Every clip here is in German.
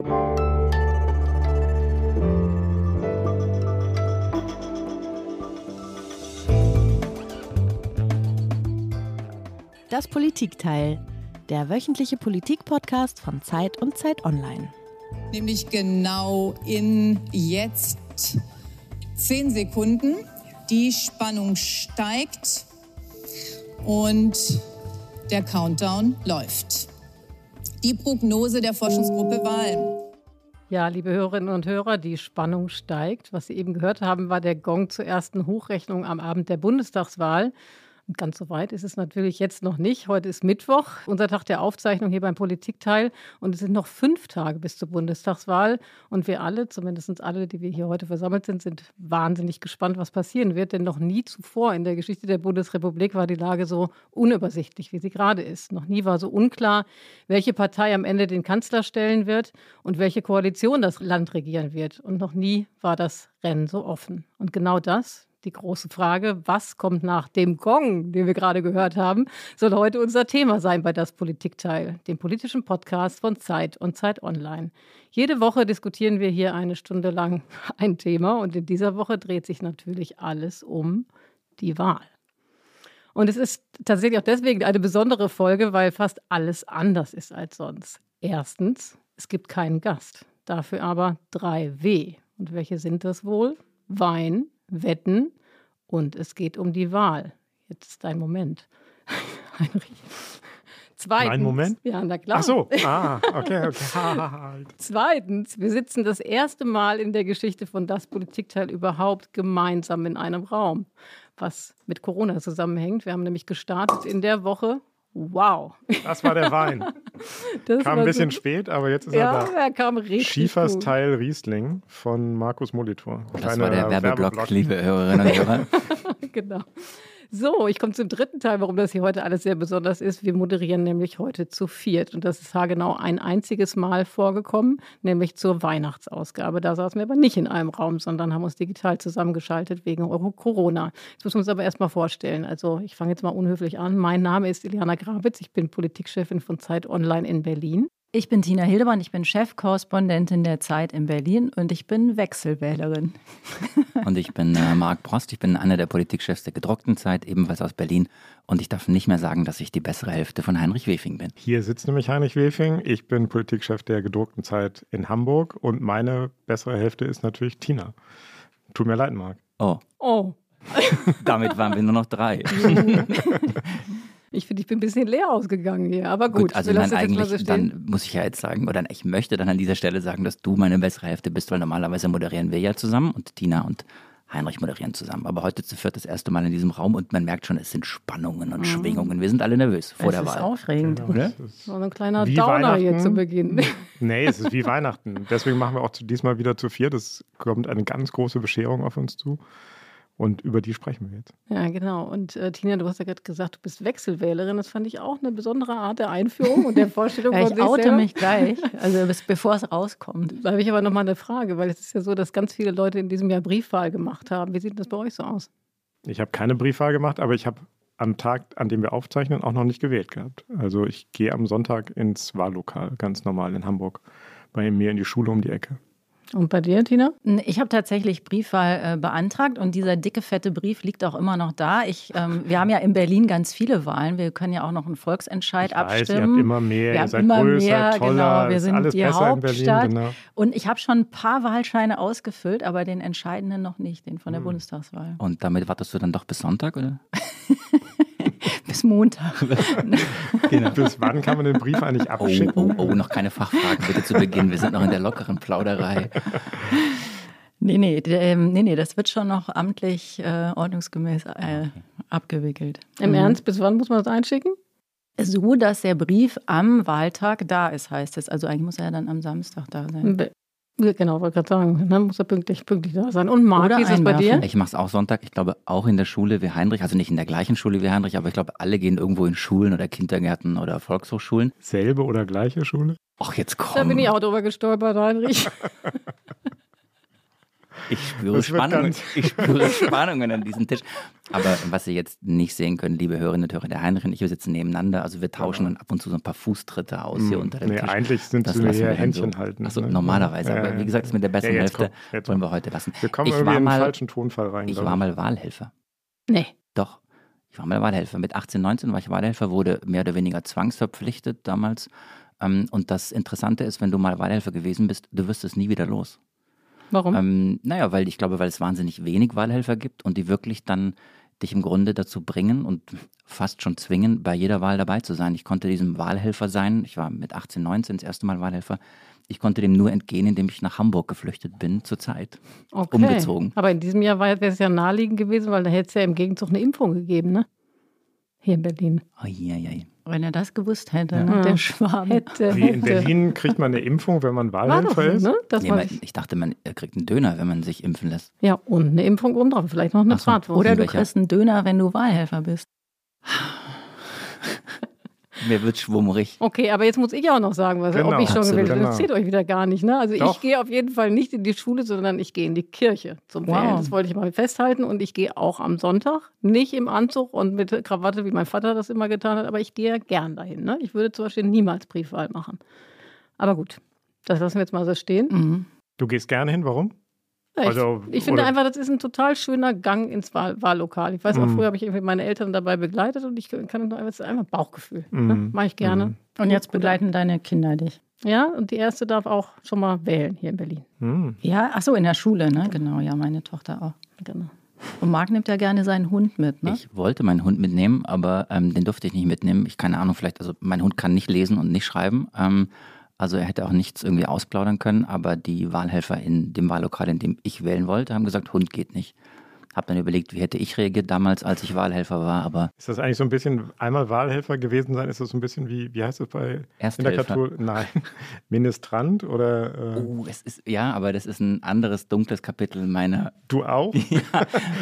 Das Politikteil, der wöchentliche Politik-Podcast von Zeit und Zeit Online. Nämlich genau in jetzt zehn Sekunden. Die Spannung steigt und der Countdown läuft. Die Prognose der Forschungsgruppe Wahlen. Ja, liebe Hörerinnen und Hörer, die Spannung steigt. Was Sie eben gehört haben, war der Gong zur ersten Hochrechnung am Abend der Bundestagswahl. Und ganz so weit ist es natürlich jetzt noch nicht. Heute ist Mittwoch, unser Tag der Aufzeichnung hier beim Politikteil. Und es sind noch fünf Tage bis zur Bundestagswahl. Und wir alle, zumindest alle, die wir hier heute versammelt sind, sind wahnsinnig gespannt, was passieren wird. Denn noch nie zuvor in der Geschichte der Bundesrepublik war die Lage so unübersichtlich, wie sie gerade ist. Noch nie war so unklar, welche Partei am Ende den Kanzler stellen wird und welche Koalition das Land regieren wird. Und noch nie war das Rennen so offen. Und genau das die große Frage, was kommt nach dem Gong, den wir gerade gehört haben, soll heute unser Thema sein bei das Politikteil, dem politischen Podcast von Zeit und Zeit Online. Jede Woche diskutieren wir hier eine Stunde lang ein Thema und in dieser Woche dreht sich natürlich alles um die Wahl. Und es ist tatsächlich auch deswegen eine besondere Folge, weil fast alles anders ist als sonst. Erstens, es gibt keinen Gast, dafür aber drei W. Und welche sind das wohl? Wein, Wetten und es geht um die Wahl. Jetzt ist dein Moment, Heinrich. Zweitens, Ein Moment? Ja, na klar. Ach so, ah, okay, okay. Zweitens, wir sitzen das erste Mal in der Geschichte von Das Politikteil überhaupt gemeinsam in einem Raum, was mit Corona zusammenhängt. Wir haben nämlich gestartet in der Woche, Wow. Das war der Wein. Das kam ein bisschen so, spät, aber jetzt ist ja, er da. er kam richtig Schiefers gut. Teil Riesling von Markus Molitor. Das war der Werbeblock, Werbeblock, liebe Hörerinnen und Hörer. genau. So, ich komme zum dritten Teil, warum das hier heute alles sehr besonders ist. Wir moderieren nämlich heute zu viert. Und das ist haargenau ein einziges Mal vorgekommen, nämlich zur Weihnachtsausgabe. Da saßen wir aber nicht in einem Raum, sondern haben uns digital zusammengeschaltet wegen Corona. Jetzt müssen wir uns aber erstmal vorstellen. Also, ich fange jetzt mal unhöflich an. Mein Name ist Iliana Grabitz. Ich bin Politikchefin von Zeit Online in Berlin. Ich bin Tina Hildebrand, ich bin Chefkorrespondentin der Zeit in Berlin und ich bin Wechselwählerin. Und ich bin äh, Marc Prost, ich bin einer der Politikchefs der gedruckten Zeit, ebenfalls aus Berlin. Und ich darf nicht mehr sagen, dass ich die bessere Hälfte von Heinrich Wefing bin. Hier sitzt nämlich Heinrich Wefing. Ich bin Politikchef der gedruckten Zeit in Hamburg und meine bessere Hälfte ist natürlich Tina. Tut mir leid, Marc. Oh. Oh. Damit waren wir nur noch drei. Ich finde, ich bin ein bisschen leer ausgegangen hier, aber gut. gut also dann eigentlich, so dann muss ich ja jetzt sagen, oder ich möchte dann an dieser Stelle sagen, dass du meine bessere Hälfte bist, weil normalerweise moderieren wir ja zusammen und Tina und Heinrich moderieren zusammen. Aber heute zu viert das erste Mal in diesem Raum und man merkt schon, es sind Spannungen und mhm. Schwingungen. Wir sind alle nervös vor es der Wahl. Das ist aufregend, genau, oder? So ein kleiner Downer hier zu Beginn. Nee, es ist wie Weihnachten. Deswegen machen wir auch diesmal wieder zu viert. Es kommt eine ganz große Bescherung auf uns zu. Und über die sprechen wir jetzt. Ja, genau. Und äh, Tina, du hast ja gerade gesagt, du bist Wechselwählerin. Das fand ich auch eine besondere Art der Einführung und der Vorstellung ja, von ich oute selber. mich gleich, also bis, bevor es rauskommt. Da habe ich aber nochmal eine Frage, weil es ist ja so, dass ganz viele Leute in diesem Jahr Briefwahl gemacht haben. Wie sieht das bei euch so aus? Ich habe keine Briefwahl gemacht, aber ich habe am Tag, an dem wir aufzeichnen, auch noch nicht gewählt gehabt. Also ich gehe am Sonntag ins Wahllokal, ganz normal in Hamburg, bei mir in die Schule um die Ecke. Und bei dir, Tina? Ich habe tatsächlich Briefwahl äh, beantragt und dieser dicke, fette Brief liegt auch immer noch da. Ich, ähm, wir haben ja in Berlin ganz viele Wahlen. Wir können ja auch noch einen Volksentscheid ich abstimmen. Weiß, ihr habt immer mehr, wir ihr seid immer größer, mehr, toller, genau. Wir sind alles die Hauptstadt. Berlin, genau. Und ich habe schon ein paar Wahlscheine ausgefüllt, aber den entscheidenden noch nicht, den von der hm. Bundestagswahl. Und damit wartest du dann doch bis Sonntag, oder? bis Montag. genau. Bis wann kann man den Brief eigentlich oh, abschicken? Oh, oh, oh, noch keine Fachfragen bitte zu Beginn. Wir sind noch in der lockeren Plauderei. Nee, nee, ähm, nee, nee, das wird schon noch amtlich äh, ordnungsgemäß äh, abgewickelt. Im mhm. Ernst, bis wann muss man das einschicken? So, dass der Brief am Wahltag da ist, heißt es. Also eigentlich muss er ja dann am Samstag da sein. Be Genau, wollte gerade sagen, dann muss er pünktlich, pünktlich da sein. Und Marc, wie ist das bei dir? Ich mache es auch Sonntag. Ich glaube auch in der Schule wie Heinrich, also nicht in der gleichen Schule wie Heinrich, aber ich glaube, alle gehen irgendwo in Schulen oder Kindergärten oder Volkshochschulen. Selbe oder gleiche Schule? Ach, jetzt komm. Da bin ich auch drüber gestolpert, Heinrich. Ich spüre Spannungen. Ich spüre Spannungen an diesem Tisch. Aber was Sie jetzt nicht sehen können, liebe Hörerinnen und Hörer, der Heinrich und ich, wir sitzen nebeneinander. Also wir tauschen dann ab und zu so ein paar Fußtritte aus hier hm. unter dem nee, Tisch. Eigentlich sind das wir hier Händchen so. halten. Achso, ne? normalerweise. Ja, aber wie gesagt, das mit der besseren ja, Hälfte komm, wollen wir heute lassen. Wir kommen ich irgendwie in den falschen Tonfall rein. Ich war mal Wahlhelfer. Nee. Doch. Ich war mal Wahlhelfer. Mit 18, 19 war ich Wahlhelfer, wurde mehr oder weniger zwangsverpflichtet damals. Ähm, und das Interessante ist, wenn du mal Wahlhelfer gewesen bist, du wirst es nie wieder los. Warum? Ähm, naja, weil ich glaube, weil es wahnsinnig wenig Wahlhelfer gibt und die wirklich dann dich im Grunde dazu bringen und fast schon zwingen, bei jeder Wahl dabei zu sein. Ich konnte diesem Wahlhelfer sein. Ich war mit 18, 19 das erste Mal Wahlhelfer. Ich konnte dem nur entgehen, indem ich nach Hamburg geflüchtet bin, zur Zeit. Okay. Umgezogen. Aber in diesem Jahr wäre es ja naheliegend gewesen, weil da hätte es ja im Gegenzug eine Impfung gegeben, ne? Hier in Berlin. Oh, ja, ja. Wenn er das gewusst hätte, ja. Ne, der Schwarm. Hätte, Wie in Berlin kriegt man eine Impfung, wenn man Wahlhelfer ist? Ne? Nee, man, ich dachte, man kriegt einen Döner, wenn man sich impfen lässt. Ja, und eine Impfung obendrauf, vielleicht noch eine so, Bratwurst. Oder du kriegst einen Döner, wenn du Wahlhelfer bist. Mir wird schwummrig. Okay, aber jetzt muss ich auch noch sagen, was, genau, ob ich schon gewählt habe. Das zählt euch wieder gar nicht. Ne? Also Doch. ich gehe auf jeden Fall nicht in die Schule, sondern ich gehe in die Kirche zum wow. Wählen. Das wollte ich mal festhalten. Und ich gehe auch am Sonntag, nicht im Anzug und mit Krawatte, wie mein Vater das immer getan hat, aber ich gehe gern dahin. Ne? Ich würde zum Beispiel niemals Briefwahl machen. Aber gut, das lassen wir jetzt mal so stehen. Mhm. Du gehst gerne hin, warum? Ja, also, ich, ich finde einfach, das ist ein total schöner Gang ins Wahl Wahllokal. Ich weiß auch, mm. früher habe ich irgendwie meine Eltern dabei begleitet und ich kann nur einfach, einfach Bauchgefühl. Mm. Ne? Mhm. Mache ich gerne. Mm. Und jetzt begleiten deine Kinder dich. Ja, und die erste darf auch schon mal wählen hier in Berlin. Mhm. Ja, ach so, in der Schule, ne? Genau, ja, meine Tochter auch. Genau. Und Marc nimmt ja gerne seinen Hund mit, ne? Ich wollte meinen Hund mitnehmen, aber ähm, den durfte ich nicht mitnehmen. Ich keine Ahnung, vielleicht, also mein Hund kann nicht lesen und nicht schreiben. Ähm, also er hätte auch nichts irgendwie ausplaudern können, aber die Wahlhelfer in dem Wahllokal, in dem ich wählen wollte, haben gesagt, Hund geht nicht. Habe dann überlegt, wie hätte ich reagiert damals, als ich Wahlhelfer war. Aber ist das eigentlich so ein bisschen einmal Wahlhelfer gewesen sein? Ist das so ein bisschen wie, wie heißt das bei in der Katholik? Nein, Ministrant oder? Äh oh, es ist ja, aber das ist ein anderes dunkles Kapitel meiner. Du auch? ja,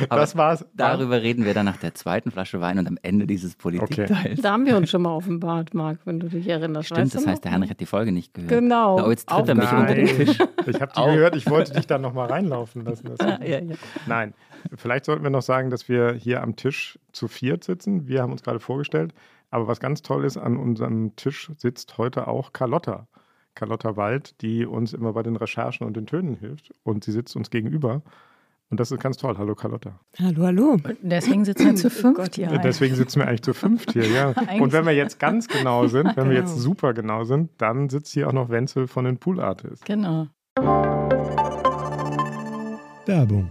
aber das war's. Darüber reden wir dann nach der zweiten Flasche Wein und am Ende dieses Politikteils. Okay. Da haben wir uns schon mal offenbart, Marc, wenn du dich erinnerst. Stimmt, das heißt, der Heinrich hat die Folge nicht gehört. Genau. Oh, jetzt tritt er mich Nein. unter den Tisch. Ich habe die gehört. Ich wollte dich dann noch mal reinlaufen lassen. ja, ja, ja. Nein. Vielleicht sollten wir noch sagen, dass wir hier am Tisch zu viert sitzen. Wir haben uns gerade vorgestellt. Aber was ganz toll ist, an unserem Tisch sitzt heute auch Carlotta. Carlotta Wald, die uns immer bei den Recherchen und den Tönen hilft. Und sie sitzt uns gegenüber. Und das ist ganz toll. Hallo Carlotta. Hallo, hallo. Und deswegen sitzen wir zu fünft hier. Deswegen sitzen wir eigentlich zu fünft hier, ja. und wenn wir jetzt ganz genau sind, wenn genau. wir jetzt super genau sind, dann sitzt hier auch noch Wenzel von den Pool Artists. Genau. Werbung.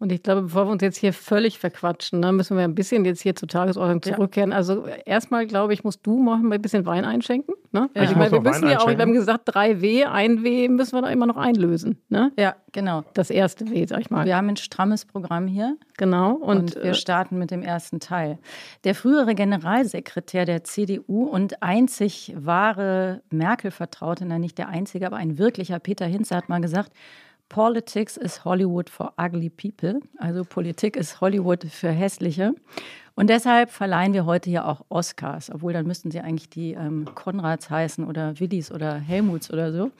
Und ich glaube, bevor wir uns jetzt hier völlig verquatschen, ne, müssen wir ein bisschen jetzt hier zur Tagesordnung zurückkehren. Ja. Also erstmal, glaube ich, musst du mal ein bisschen Wein einschenken. Ne? Ja. Also, ich meine, wir müssen ja auch, wir haben gesagt, 3W, ein W müssen wir da immer noch einlösen. Ne? Ja, genau. Das erste W, sag ich mal. Wir haben ein strammes Programm hier. Genau. Und, und wir äh, starten mit dem ersten Teil. Der frühere Generalsekretär der CDU und einzig wahre Merkel-Vertraute, nicht der einzige, aber ein wirklicher Peter Hinze hat mal gesagt, Politics is Hollywood for ugly people. Also Politik ist Hollywood für hässliche. Und deshalb verleihen wir heute hier auch Oscars, obwohl dann müssten sie eigentlich die ähm, Konrads heißen oder Willis oder Helmuts oder so.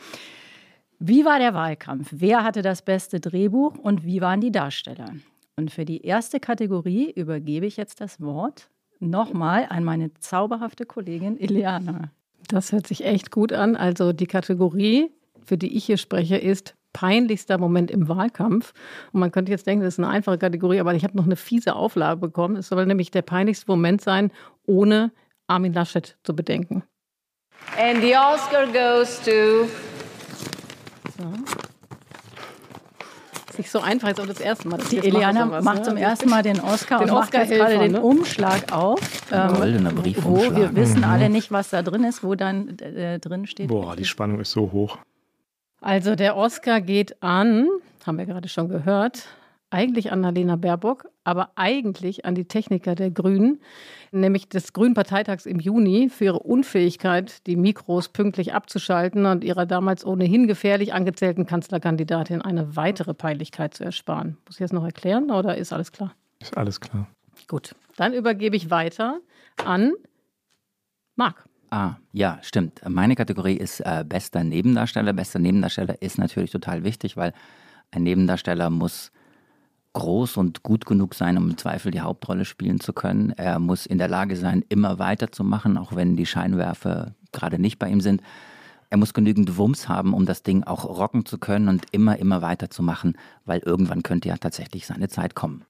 Wie war der Wahlkampf? Wer hatte das beste Drehbuch und wie waren die Darsteller? Und für die erste Kategorie übergebe ich jetzt das Wort nochmal an meine zauberhafte Kollegin Ileana. Das hört sich echt gut an. Also die Kategorie, für die ich hier spreche, ist peinlichster Moment im Wahlkampf. Und man könnte jetzt denken, das ist eine einfache Kategorie, aber ich habe noch eine fiese Auflage bekommen. Es soll nämlich der peinlichste Moment sein, ohne Armin Laschet zu bedenken. And the Oscar goes to. So. Ist nicht so einfach, ist auch das erste Mal. Die Eliana sowas, macht ne? zum ersten Mal den Oscar den und Oscar macht jetzt gerade den ne? Umschlag auf. Ähm, Goldener Briefumschlag. Wo wir wissen mhm. alle nicht, was da drin ist, wo dann äh, drin steht. Boah, die Spannung ist so hoch. Also der Oscar geht an, haben wir gerade schon gehört, eigentlich an Annalena Baerbock, aber eigentlich an die Techniker der Grünen, nämlich des Grünen Parteitags im Juni, für ihre Unfähigkeit, die Mikros pünktlich abzuschalten und ihrer damals ohnehin gefährlich angezählten Kanzlerkandidatin eine weitere Peinlichkeit zu ersparen. Muss ich das noch erklären oder ist alles klar? Ist alles klar. Gut, dann übergebe ich weiter an Marc. Ah, ja, stimmt. Meine Kategorie ist äh, bester Nebendarsteller. Bester Nebendarsteller ist natürlich total wichtig, weil ein Nebendarsteller muss groß und gut genug sein, um im Zweifel die Hauptrolle spielen zu können. Er muss in der Lage sein, immer weiterzumachen, auch wenn die Scheinwerfer gerade nicht bei ihm sind. Er muss genügend Wumms haben, um das Ding auch rocken zu können und immer, immer weiterzumachen, weil irgendwann könnte ja tatsächlich seine Zeit kommen.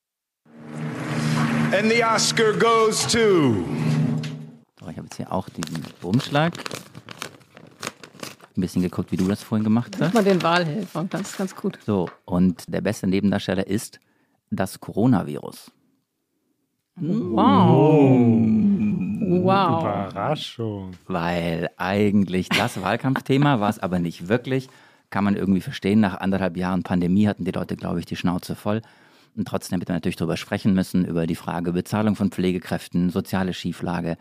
And the Oscar goes to. Ich habe jetzt hier auch diesen Umschlag. Ein bisschen geguckt, wie du das vorhin gemacht hast. Mal den Wahlhelfer, das ist ganz gut. So, und der beste Nebendarsteller ist das Coronavirus. Wow. Oh, Wow. Überraschung. Weil eigentlich das Wahlkampfthema war es aber nicht wirklich. Kann man irgendwie verstehen. Nach anderthalb Jahren Pandemie hatten die Leute, glaube ich, die Schnauze voll. Und trotzdem hätte man natürlich darüber sprechen müssen, über die Frage Bezahlung von Pflegekräften, soziale Schieflage,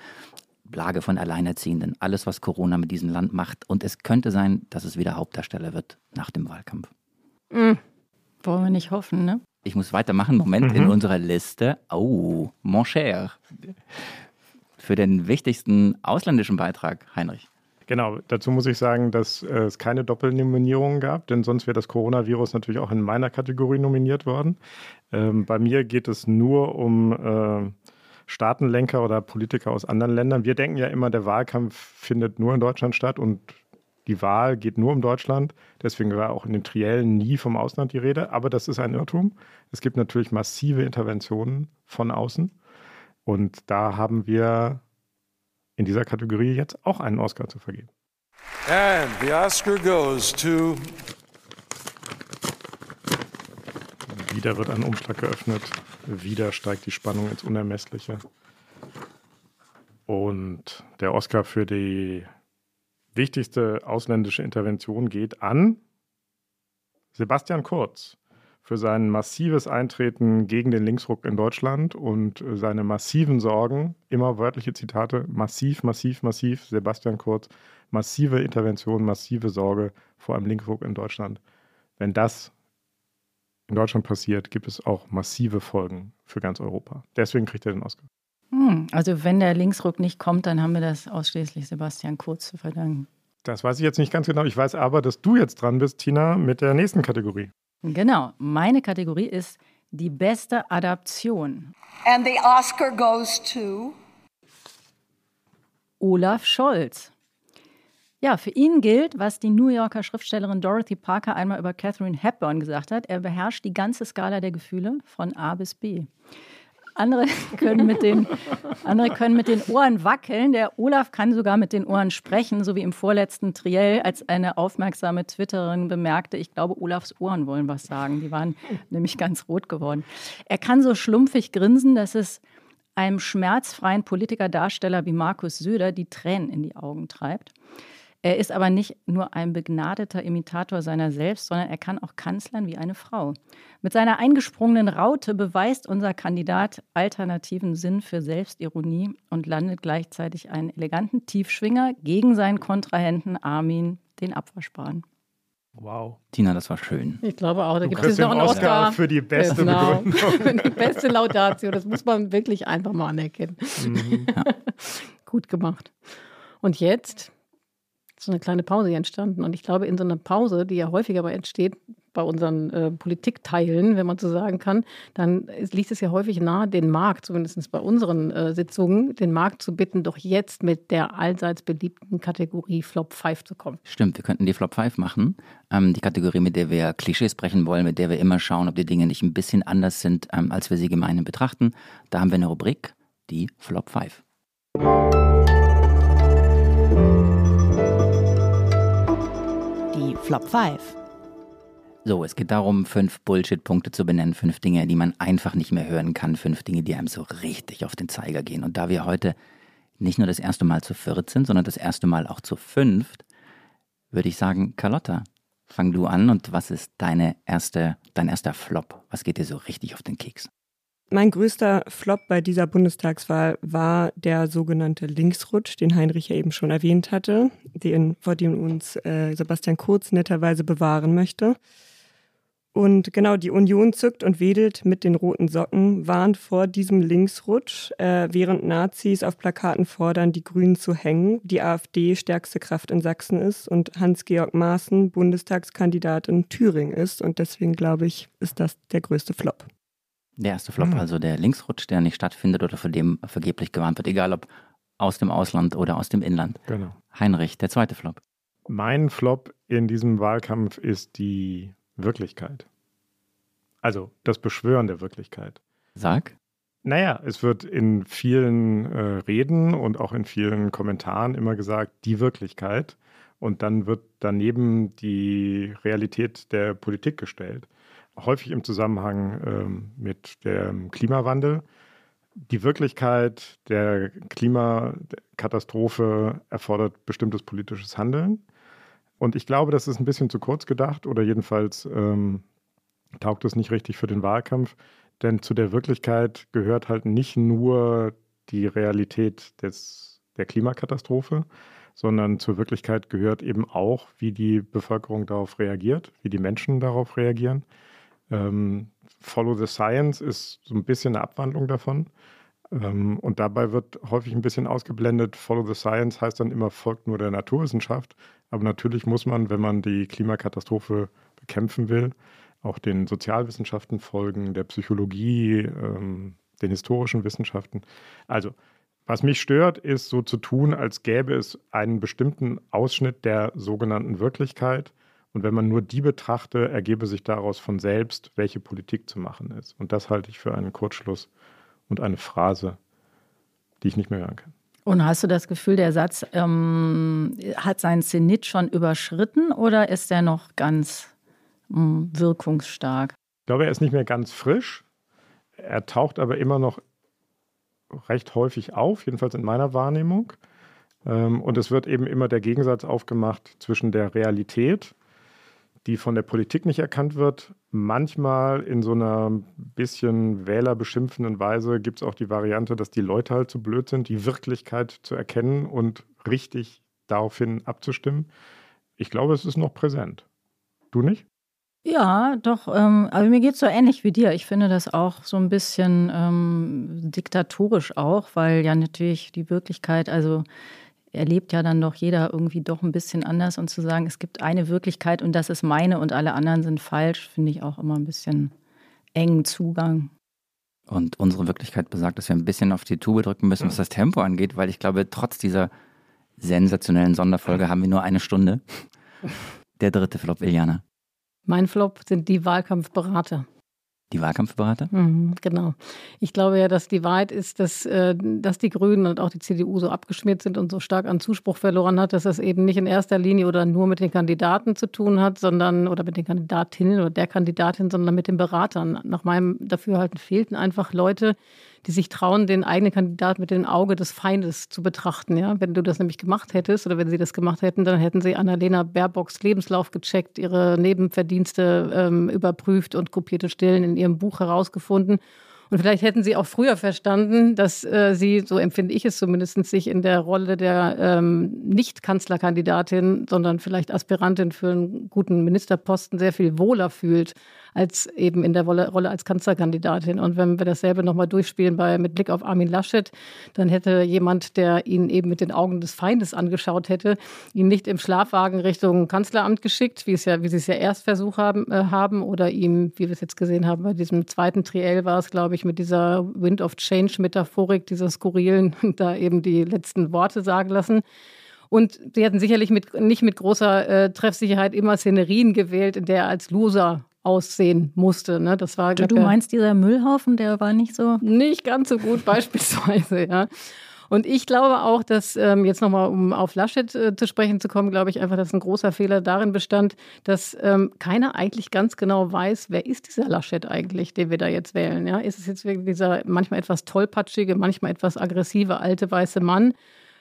Lage von Alleinerziehenden, alles, was Corona mit diesem Land macht. Und es könnte sein, dass es wieder Hauptdarsteller wird nach dem Wahlkampf. Wollen wir nicht hoffen, ne? Ich muss weitermachen. Moment, in unserer Liste. Oh, mon cher. Für den wichtigsten ausländischen Beitrag, Heinrich. Genau, dazu muss ich sagen, dass äh, es keine Doppelnominierungen gab, denn sonst wäre das Coronavirus natürlich auch in meiner Kategorie nominiert worden. Ähm, bei mir geht es nur um äh, Staatenlenker oder Politiker aus anderen Ländern. Wir denken ja immer, der Wahlkampf findet nur in Deutschland statt und die Wahl geht nur um Deutschland. Deswegen war auch in den Triellen nie vom Ausland die Rede. Aber das ist ein Irrtum. Es gibt natürlich massive Interventionen von außen. Und da haben wir in dieser Kategorie jetzt auch einen Oscar zu vergeben. And the Oscar goes to. Wieder wird ein Umschlag geöffnet. Wieder steigt die Spannung ins Unermessliche. Und der Oscar für die wichtigste ausländische Intervention geht an Sebastian Kurz für sein massives Eintreten gegen den Linksruck in Deutschland und seine massiven Sorgen, immer wörtliche Zitate, massiv, massiv, massiv, Sebastian Kurz, massive Intervention, massive Sorge vor einem Linksruck in Deutschland. Wenn das in Deutschland passiert, gibt es auch massive Folgen für ganz Europa. Deswegen kriegt er den Oscar. Hm, also wenn der Linksruck nicht kommt, dann haben wir das ausschließlich Sebastian Kurz zu verdanken. Das weiß ich jetzt nicht ganz genau. Ich weiß aber, dass du jetzt dran bist, Tina, mit der nächsten Kategorie. Genau, meine Kategorie ist die beste Adaption. And the Oscar goes to. Olaf Scholz. Ja, für ihn gilt, was die New Yorker Schriftstellerin Dorothy Parker einmal über Catherine Hepburn gesagt hat. Er beherrscht die ganze Skala der Gefühle von A bis B. Andere können mit den, andere können mit den Ohren wackeln. Der Olaf kann sogar mit den Ohren sprechen, so wie im vorletzten Triell, als eine aufmerksame Twitterin bemerkte, ich glaube, Olafs Ohren wollen was sagen. Die waren nämlich ganz rot geworden. Er kann so schlumpfig grinsen, dass es einem schmerzfreien Politikerdarsteller wie Markus Söder die Tränen in die Augen treibt. Er ist aber nicht nur ein begnadeter Imitator seiner selbst, sondern er kann auch kanzlern wie eine Frau. Mit seiner eingesprungenen Raute beweist unser Kandidat alternativen Sinn für Selbstironie und landet gleichzeitig einen eleganten Tiefschwinger gegen seinen Kontrahenten Armin, den Abwaschbahn. Wow. Tina, das war schön. Ich glaube auch, da Du gibt es noch einen Oscar Oscar. für die beste Genau. Begründung. die beste Laudatio, das muss man wirklich einfach mal anerkennen. Mhm. Gut gemacht. Und jetzt so eine kleine Pause entstanden. Und ich glaube, in so einer Pause, die ja häufiger aber entsteht bei unseren äh, Politikteilen, wenn man so sagen kann, dann liegt es ja häufig nahe, den Markt, zumindest bei unseren äh, Sitzungen, den Markt zu bitten, doch jetzt mit der allseits beliebten Kategorie Flop 5 zu kommen. Stimmt, wir könnten die Flop 5 machen. Ähm, die Kategorie, mit der wir Klischees brechen wollen, mit der wir immer schauen, ob die Dinge nicht ein bisschen anders sind, ähm, als wir sie gemeinhin betrachten. Da haben wir eine Rubrik, die Flop 5. Flop 5. So, es geht darum, fünf Bullshit-Punkte zu benennen, fünf Dinge, die man einfach nicht mehr hören kann, fünf Dinge, die einem so richtig auf den Zeiger gehen. Und da wir heute nicht nur das erste Mal zu viert sind, sondern das erste Mal auch zu fünft, würde ich sagen, Carlotta, fang du an und was ist deine erste, dein erster Flop? Was geht dir so richtig auf den Keks? Mein größter Flop bei dieser Bundestagswahl war der sogenannte Linksrutsch, den Heinrich ja eben schon erwähnt hatte, den, vor dem uns äh, Sebastian Kurz netterweise bewahren möchte. Und genau, die Union zückt und wedelt mit den roten Socken, warnt vor diesem Linksrutsch, äh, während Nazis auf Plakaten fordern, die Grünen zu hängen, die AfD stärkste Kraft in Sachsen ist und Hans-Georg Maaßen Bundestagskandidat in Thüringen ist. Und deswegen glaube ich, ist das der größte Flop. Der erste Flop, mhm. also der Linksrutsch, der nicht stattfindet oder vor dem vergeblich gewarnt wird, egal ob aus dem Ausland oder aus dem Inland. Genau. Heinrich, der zweite Flop. Mein Flop in diesem Wahlkampf ist die Wirklichkeit. Also das Beschwören der Wirklichkeit. Sag. Naja, es wird in vielen äh, Reden und auch in vielen Kommentaren immer gesagt, die Wirklichkeit. Und dann wird daneben die Realität der Politik gestellt. Häufig im Zusammenhang ähm, mit dem Klimawandel. Die Wirklichkeit der Klimakatastrophe erfordert bestimmtes politisches Handeln. Und ich glaube, das ist ein bisschen zu kurz gedacht oder jedenfalls ähm, taugt es nicht richtig für den Wahlkampf. Denn zu der Wirklichkeit gehört halt nicht nur die Realität des, der Klimakatastrophe, sondern zur Wirklichkeit gehört eben auch, wie die Bevölkerung darauf reagiert, wie die Menschen darauf reagieren. Ähm, Follow the Science ist so ein bisschen eine Abwandlung davon. Ähm, und dabei wird häufig ein bisschen ausgeblendet, Follow the Science heißt dann immer, folgt nur der Naturwissenschaft. Aber natürlich muss man, wenn man die Klimakatastrophe bekämpfen will, auch den Sozialwissenschaften folgen, der Psychologie, ähm, den historischen Wissenschaften. Also, was mich stört, ist so zu tun, als gäbe es einen bestimmten Ausschnitt der sogenannten Wirklichkeit. Und wenn man nur die betrachte, ergebe sich daraus von selbst, welche Politik zu machen ist. Und das halte ich für einen Kurzschluss und eine Phrase, die ich nicht mehr hören kann. Und hast du das Gefühl, der Satz ähm, hat seinen Zenit schon überschritten oder ist er noch ganz ähm, wirkungsstark? Ich glaube, er ist nicht mehr ganz frisch. Er taucht aber immer noch recht häufig auf, jedenfalls in meiner Wahrnehmung. Ähm, und es wird eben immer der Gegensatz aufgemacht zwischen der Realität die von der Politik nicht erkannt wird. Manchmal in so einer bisschen wählerbeschimpfenden Weise gibt es auch die Variante, dass die Leute halt zu blöd sind, die Wirklichkeit zu erkennen und richtig daraufhin abzustimmen. Ich glaube, es ist noch präsent. Du nicht? Ja, doch. Ähm, aber mir geht es so ähnlich wie dir. Ich finde das auch so ein bisschen ähm, diktatorisch auch, weil ja natürlich die Wirklichkeit, also erlebt ja dann doch jeder irgendwie doch ein bisschen anders. Und zu sagen, es gibt eine Wirklichkeit und das ist meine und alle anderen sind falsch, finde ich auch immer ein bisschen engen Zugang. Und unsere Wirklichkeit besagt, dass wir ein bisschen auf die Tube drücken müssen, was das Tempo angeht, weil ich glaube, trotz dieser sensationellen Sonderfolge haben wir nur eine Stunde. Der dritte Flop, Iliana. Mein Flop sind die Wahlkampfberater. Die Wahlkampfberater? Mhm, genau. Ich glaube ja, dass die Wahrheit ist, dass, äh, dass die Grünen und auch die CDU so abgeschmiert sind und so stark an Zuspruch verloren hat, dass das eben nicht in erster Linie oder nur mit den Kandidaten zu tun hat, sondern oder mit den Kandidatinnen oder der Kandidatin, sondern mit den Beratern. Nach meinem Dafürhalten fehlten einfach Leute, die sich trauen, den eigenen Kandidat mit dem Auge des Feindes zu betrachten. Ja? Wenn du das nämlich gemacht hättest oder wenn sie das gemacht hätten, dann hätten sie Annalena Baerbocks Lebenslauf gecheckt, ihre Nebenverdienste ähm, überprüft und kopierte Stellen in ihrem Buch herausgefunden und vielleicht hätten sie auch früher verstanden, dass äh, sie, so empfinde ich es zumindest, sich in der Rolle der ähm, Nicht-Kanzlerkandidatin, sondern vielleicht Aspirantin für einen guten Ministerposten sehr viel wohler fühlt als eben in der Rolle als Kanzlerkandidatin. Und wenn wir dasselbe nochmal durchspielen bei, mit Blick auf Armin Laschet, dann hätte jemand, der ihn eben mit den Augen des Feindes angeschaut hätte, ihn nicht im Schlafwagen Richtung Kanzleramt geschickt, wie, es ja, wie sie es ja erst versucht haben, äh, haben oder ihm, wie wir es jetzt gesehen haben, bei diesem zweiten Triell war es, glaube ich, mit dieser Wind of Change-Metaphorik, dieser skurrilen, da eben die letzten Worte sagen lassen. Und sie hatten sicherlich mit, nicht mit großer äh, Treffsicherheit immer Szenerien gewählt, in der er als Loser aussehen musste. Ne? Das war, du, du meinst, dieser Müllhaufen, der war nicht so? Nicht ganz so gut beispielsweise, ja. Und ich glaube auch, dass ähm, jetzt nochmal, um auf Laschet äh, zu sprechen zu kommen, glaube ich einfach, dass ein großer Fehler darin bestand, dass ähm, keiner eigentlich ganz genau weiß, wer ist dieser Laschet eigentlich, den wir da jetzt wählen. Ja? Ist es jetzt wirklich dieser manchmal etwas tollpatschige, manchmal etwas aggressive alte weiße Mann?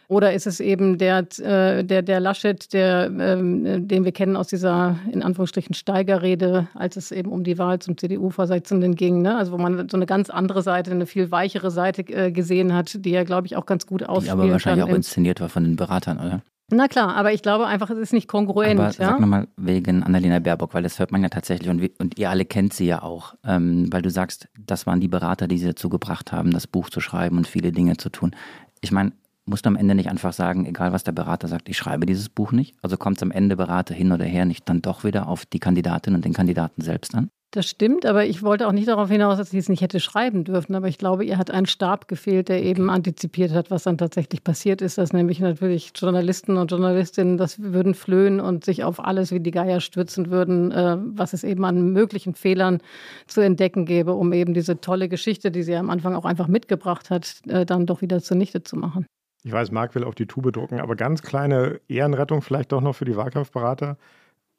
Oder ist es eben der, äh, der, der Laschet, der, ähm, den wir kennen aus dieser, in Anführungsstrichen, Steigerrede, als es eben um die Wahl zum CDU-Vorsitzenden ging, ne? also wo man so eine ganz andere Seite, eine viel weichere Seite äh, gesehen hat, die er, glaube ich, auch ganz gut ausspielen Die aber wahrscheinlich auch inszeniert war von den Beratern, oder? Na klar, aber ich glaube einfach, es ist nicht kongruent. Aber ja? Sag nochmal wegen Annalena Baerbock, weil das hört man ja tatsächlich und, und ihr alle kennt sie ja auch, ähm, weil du sagst, das waren die Berater, die sie dazu gebracht haben, das Buch zu schreiben und viele Dinge zu tun. Ich meine, musst du am Ende nicht einfach sagen, egal was der Berater sagt, ich schreibe dieses Buch nicht? Also kommt es am Ende Berater hin oder her nicht dann doch wieder auf die Kandidatin und den Kandidaten selbst an? Das stimmt, aber ich wollte auch nicht darauf hinaus, dass sie es nicht hätte schreiben dürfen. Aber ich glaube, ihr hat ein Stab gefehlt, der eben antizipiert hat, was dann tatsächlich passiert ist. Dass nämlich natürlich Journalisten und Journalistinnen das würden flöhen und sich auf alles wie die Geier stürzen würden, äh, was es eben an möglichen Fehlern zu entdecken gäbe, um eben diese tolle Geschichte, die sie am Anfang auch einfach mitgebracht hat, äh, dann doch wieder zunichte zu machen. Ich weiß, Marc will auf die Tube drucken, aber ganz kleine Ehrenrettung vielleicht doch noch für die Wahlkampfberater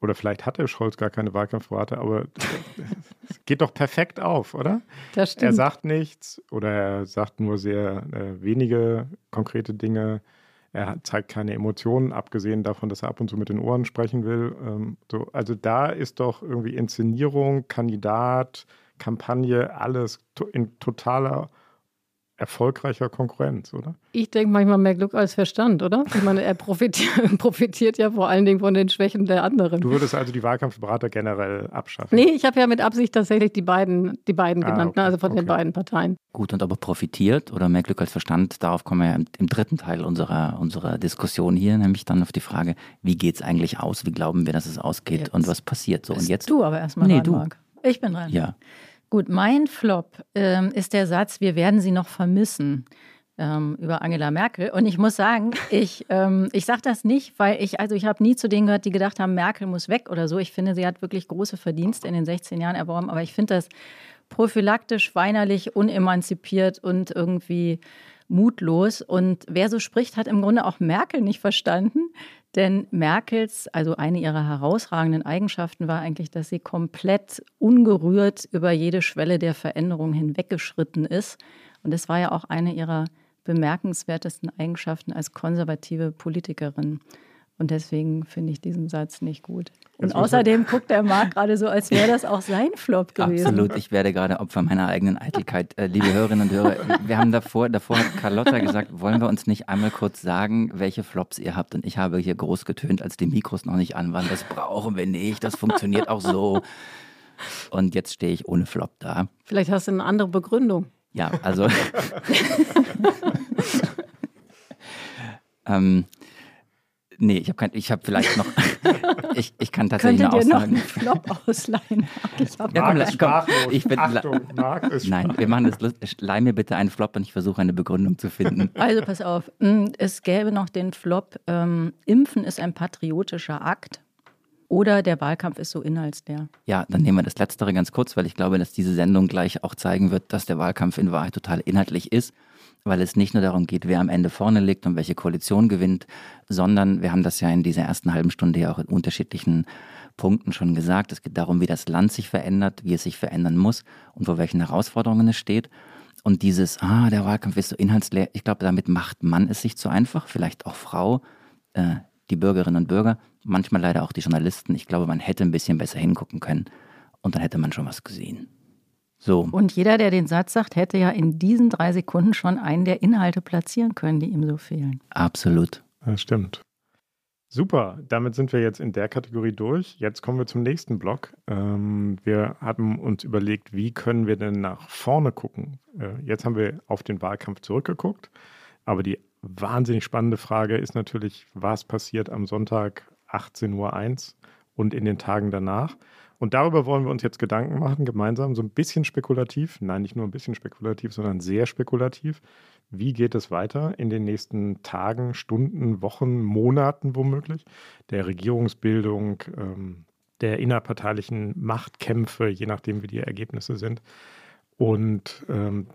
oder vielleicht hat der Scholz gar keine Wahlkampfberater, aber es geht doch perfekt auf, oder? Das stimmt. Er sagt nichts oder er sagt nur sehr äh, wenige konkrete Dinge. Er zeigt keine Emotionen, abgesehen davon, dass er ab und zu mit den Ohren sprechen will. Ähm, so, also da ist doch irgendwie Inszenierung, Kandidat, Kampagne, alles to in totaler erfolgreicher Konkurrenz, oder? Ich denke manchmal mehr Glück als Verstand, oder? Ich meine, er profitiert, profitiert, ja vor allen Dingen von den Schwächen der anderen. Du würdest also die Wahlkampfberater generell abschaffen? Nee, ich habe ja mit Absicht tatsächlich die beiden, die beiden ah, genannt, ne? okay. also von okay. den beiden Parteien. Gut, und ob er profitiert oder mehr Glück als Verstand, darauf kommen wir ja im, im dritten Teil unserer, unserer Diskussion hier, nämlich dann auf die Frage, wie geht es eigentlich aus? Wie glauben wir, dass es ausgeht jetzt. und was passiert so? und jetzt? Du aber erstmal nee, dran, du. Marc. Ich bin dran. Ja. Gut, mein Flop ähm, ist der Satz, wir werden sie noch vermissen ähm, über Angela Merkel. Und ich muss sagen, ich, ähm, ich sage das nicht, weil ich, also ich habe nie zu denen gehört, die gedacht haben, Merkel muss weg oder so. Ich finde, sie hat wirklich große Verdienste in den 16 Jahren erworben, aber ich finde das prophylaktisch, weinerlich, unemanzipiert und irgendwie mutlos. Und wer so spricht, hat im Grunde auch Merkel nicht verstanden. Denn Merkels, also eine ihrer herausragenden Eigenschaften war eigentlich, dass sie komplett ungerührt über jede Schwelle der Veränderung hinweggeschritten ist. Und das war ja auch eine ihrer bemerkenswertesten Eigenschaften als konservative Politikerin. Und deswegen finde ich diesen Satz nicht gut. Und außerdem guckt der Marc gerade so, als wäre das auch sein Flop gewesen. Absolut, ich werde gerade Opfer meiner eigenen Eitelkeit. Äh, liebe Hörerinnen und Hörer, wir haben davor, davor hat Carlotta gesagt, wollen wir uns nicht einmal kurz sagen, welche Flops ihr habt? Und ich habe hier groß getönt, als die Mikros noch nicht an waren. Das brauchen wir nicht, das funktioniert auch so. Und jetzt stehe ich ohne Flop da. Vielleicht hast du eine andere Begründung. Ja, also. ähm, Nee, ich habe kein, ich habe vielleicht noch, ich, ich kann tatsächlich eine Aussage. noch einen Flop ausleihen? Ich ja, komm, komm, ich bin, Achtung, Marc ist Nein, wir machen das, leih mir bitte einen Flop und ich versuche eine Begründung zu finden. Also pass auf, hm, es gäbe noch den Flop, ähm, Impfen ist ein patriotischer Akt. Oder der Wahlkampf ist so inhaltsleer. Ja, dann nehmen wir das Letztere ganz kurz, weil ich glaube, dass diese Sendung gleich auch zeigen wird, dass der Wahlkampf in Wahrheit total inhaltlich ist weil es nicht nur darum geht, wer am Ende vorne liegt und welche Koalition gewinnt, sondern wir haben das ja in dieser ersten halben Stunde ja auch in unterschiedlichen Punkten schon gesagt. Es geht darum, wie das Land sich verändert, wie es sich verändern muss und vor welchen Herausforderungen es steht. Und dieses, ah, der Wahlkampf ist so inhaltsleer, ich glaube, damit macht man es sich zu einfach, vielleicht auch Frau, äh, die Bürgerinnen und Bürger, manchmal leider auch die Journalisten. Ich glaube, man hätte ein bisschen besser hingucken können und dann hätte man schon was gesehen. So. Und jeder, der den Satz sagt, hätte ja in diesen drei Sekunden schon einen der Inhalte platzieren können, die ihm so fehlen. Absolut. Das stimmt. Super, damit sind wir jetzt in der Kategorie durch. Jetzt kommen wir zum nächsten Block. Ähm, wir haben uns überlegt, wie können wir denn nach vorne gucken. Äh, jetzt haben wir auf den Wahlkampf zurückgeguckt, aber die wahnsinnig spannende Frage ist natürlich, was passiert am Sonntag 18.01 Uhr und in den Tagen danach. Und darüber wollen wir uns jetzt Gedanken machen, gemeinsam, so ein bisschen spekulativ, nein, nicht nur ein bisschen spekulativ, sondern sehr spekulativ. Wie geht es weiter in den nächsten Tagen, Stunden, Wochen, Monaten womöglich der Regierungsbildung, ähm, der innerparteilichen Machtkämpfe, je nachdem, wie die Ergebnisse sind. Und ähm,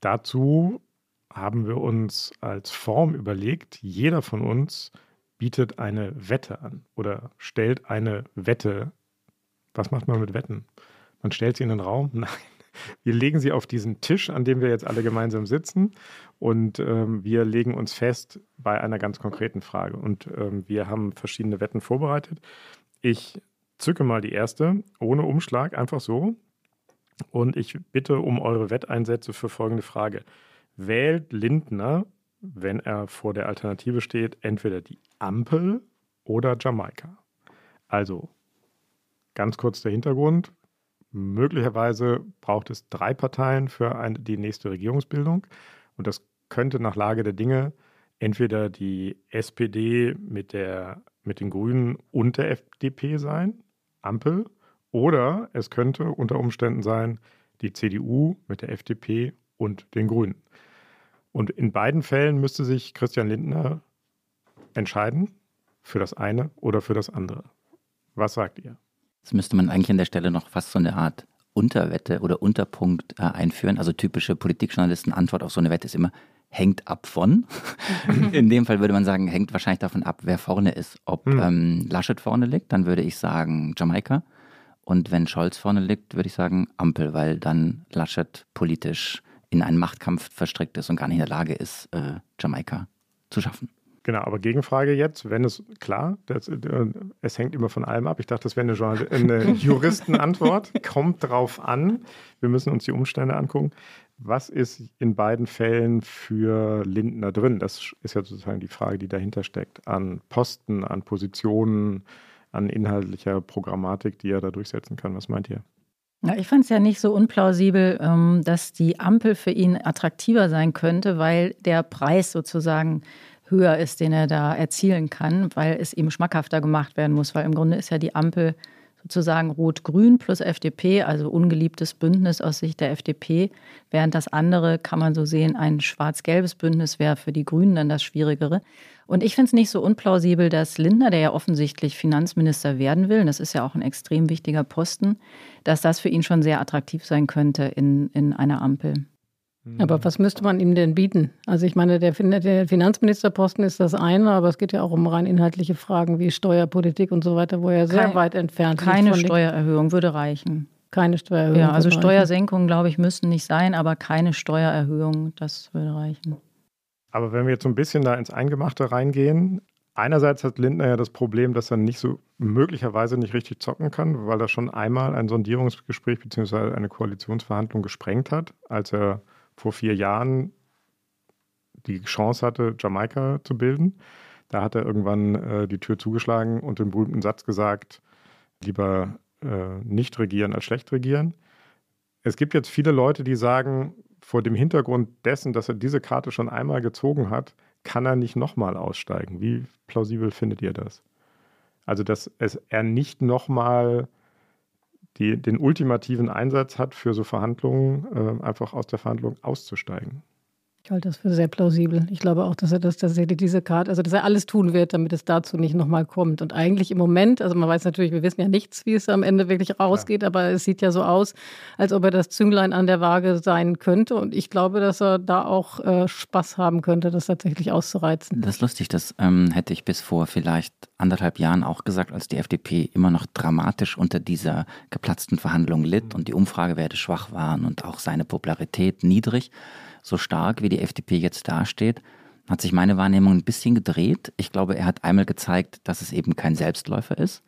dazu haben wir uns als Form überlegt, jeder von uns bietet eine Wette an oder stellt eine Wette was macht man mit Wetten? Man stellt sie in den Raum? Nein. wir legen sie auf diesen Tisch, an dem wir jetzt alle gemeinsam sitzen. Und ähm, wir legen uns fest bei einer ganz konkreten Frage. Und ähm, wir haben verschiedene Wetten vorbereitet. Ich zücke mal die erste, ohne Umschlag, einfach so. Und ich bitte um eure Wetteinsätze für folgende Frage. Wählt Lindner, wenn er vor der Alternative steht, entweder die Ampel oder Jamaika? Also ganz kurz der Hintergrund. Möglicherweise braucht es drei Parteien für eine, die nächste Regierungsbildung. Und das könnte nach Lage der Dinge entweder die SPD mit, der, mit den Grünen und der FDP sein, Ampel, oder es könnte unter Umständen sein die CDU mit der FDP und den Grünen. Und in beiden Fällen müsste sich Christian Lindner entscheiden für das eine oder für das andere. Was sagt ihr? Das müsste man eigentlich an der Stelle noch fast so eine Art Unterwette oder Unterpunkt äh, einführen. Also typische Politikjournalisten Antwort auf so eine Wette ist immer hängt ab von. In dem Fall würde man sagen, hängt wahrscheinlich davon ab, wer vorne ist. Ob hm. ähm, Laschet vorne liegt, dann würde ich sagen Jamaika. Und wenn Scholz vorne liegt, würde ich sagen Ampel, weil dann Laschet politisch in einen Machtkampf verstrickt ist und gar nicht in der Lage ist, äh, Jamaika zu schaffen. Genau, aber Gegenfrage jetzt, wenn es, klar, das, äh, es hängt immer von allem ab. Ich dachte, das wäre eine, eine Juristenantwort. Kommt drauf an. Wir müssen uns die Umstände angucken. Was ist in beiden Fällen für Lindner drin? Das ist ja sozusagen die Frage, die dahinter steckt. An Posten, an Positionen, an inhaltlicher Programmatik, die er da durchsetzen kann. Was meint ihr? Ja, ich fand es ja nicht so unplausibel, ähm, dass die Ampel für ihn attraktiver sein könnte, weil der Preis sozusagen höher ist, den er da erzielen kann, weil es ihm schmackhafter gemacht werden muss. Weil im Grunde ist ja die Ampel sozusagen Rot-Grün plus FDP, also ungeliebtes Bündnis aus Sicht der FDP, während das andere, kann man so sehen, ein schwarz-gelbes Bündnis wäre für die Grünen dann das Schwierigere. Und ich finde es nicht so unplausibel, dass Lindner, der ja offensichtlich Finanzminister werden will, das ist ja auch ein extrem wichtiger Posten, dass das für ihn schon sehr attraktiv sein könnte in, in einer Ampel. Aber was müsste man ihm denn bieten? Also ich meine, der, der, Finanzministerposten ist das eine, aber es geht ja auch um rein inhaltliche Fragen wie Steuerpolitik und so weiter, wo er sehr Kein, weit entfernt ist. Keine Steuererhöhung würde reichen. Keine Steuererhöhung. Ja, also Steuersenkungen, glaube ich, müssten nicht sein, aber keine Steuererhöhung, das würde reichen. Aber wenn wir jetzt so ein bisschen da ins Eingemachte reingehen, einerseits hat Lindner ja das Problem, dass er nicht so möglicherweise nicht richtig zocken kann, weil er schon einmal ein Sondierungsgespräch bzw. eine Koalitionsverhandlung gesprengt hat, als er vor vier Jahren die Chance hatte, Jamaika zu bilden. Da hat er irgendwann äh, die Tür zugeschlagen und den berühmten Satz gesagt, lieber äh, nicht regieren als schlecht regieren. Es gibt jetzt viele Leute, die sagen, vor dem Hintergrund dessen, dass er diese Karte schon einmal gezogen hat, kann er nicht nochmal aussteigen. Wie plausibel findet ihr das? Also, dass es, er nicht nochmal die den ultimativen Einsatz hat, für so Verhandlungen äh, einfach aus der Verhandlung auszusteigen. Ich halte das für sehr plausibel. Ich glaube auch, dass er das tatsächlich diese Karte, also dass er alles tun wird, damit es dazu nicht nochmal kommt. Und eigentlich im Moment, also man weiß natürlich, wir wissen ja nichts, wie es am Ende wirklich rausgeht, ja. aber es sieht ja so aus, als ob er das Zünglein an der Waage sein könnte. Und ich glaube, dass er da auch äh, Spaß haben könnte, das tatsächlich auszureizen. Das ist lustig, das ähm, hätte ich bis vor vielleicht anderthalb Jahren auch gesagt, als die FDP immer noch dramatisch unter dieser geplatzten Verhandlung litt mhm. und die Umfragewerte schwach waren und auch seine Popularität niedrig so stark, wie die FDP jetzt dasteht, hat sich meine Wahrnehmung ein bisschen gedreht. Ich glaube, er hat einmal gezeigt, dass es eben kein Selbstläufer ist.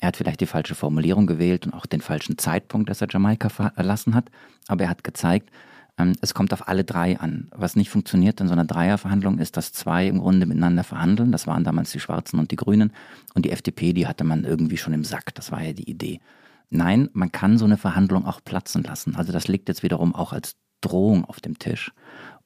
Er hat vielleicht die falsche Formulierung gewählt und auch den falschen Zeitpunkt, dass er Jamaika verlassen hat. Aber er hat gezeigt, ähm, es kommt auf alle drei an. Was nicht funktioniert in so einer Dreierverhandlung ist, dass zwei im Grunde miteinander verhandeln. Das waren damals die Schwarzen und die Grünen. Und die FDP, die hatte man irgendwie schon im Sack. Das war ja die Idee. Nein, man kann so eine Verhandlung auch platzen lassen. Also das liegt jetzt wiederum auch als Drohung auf dem Tisch.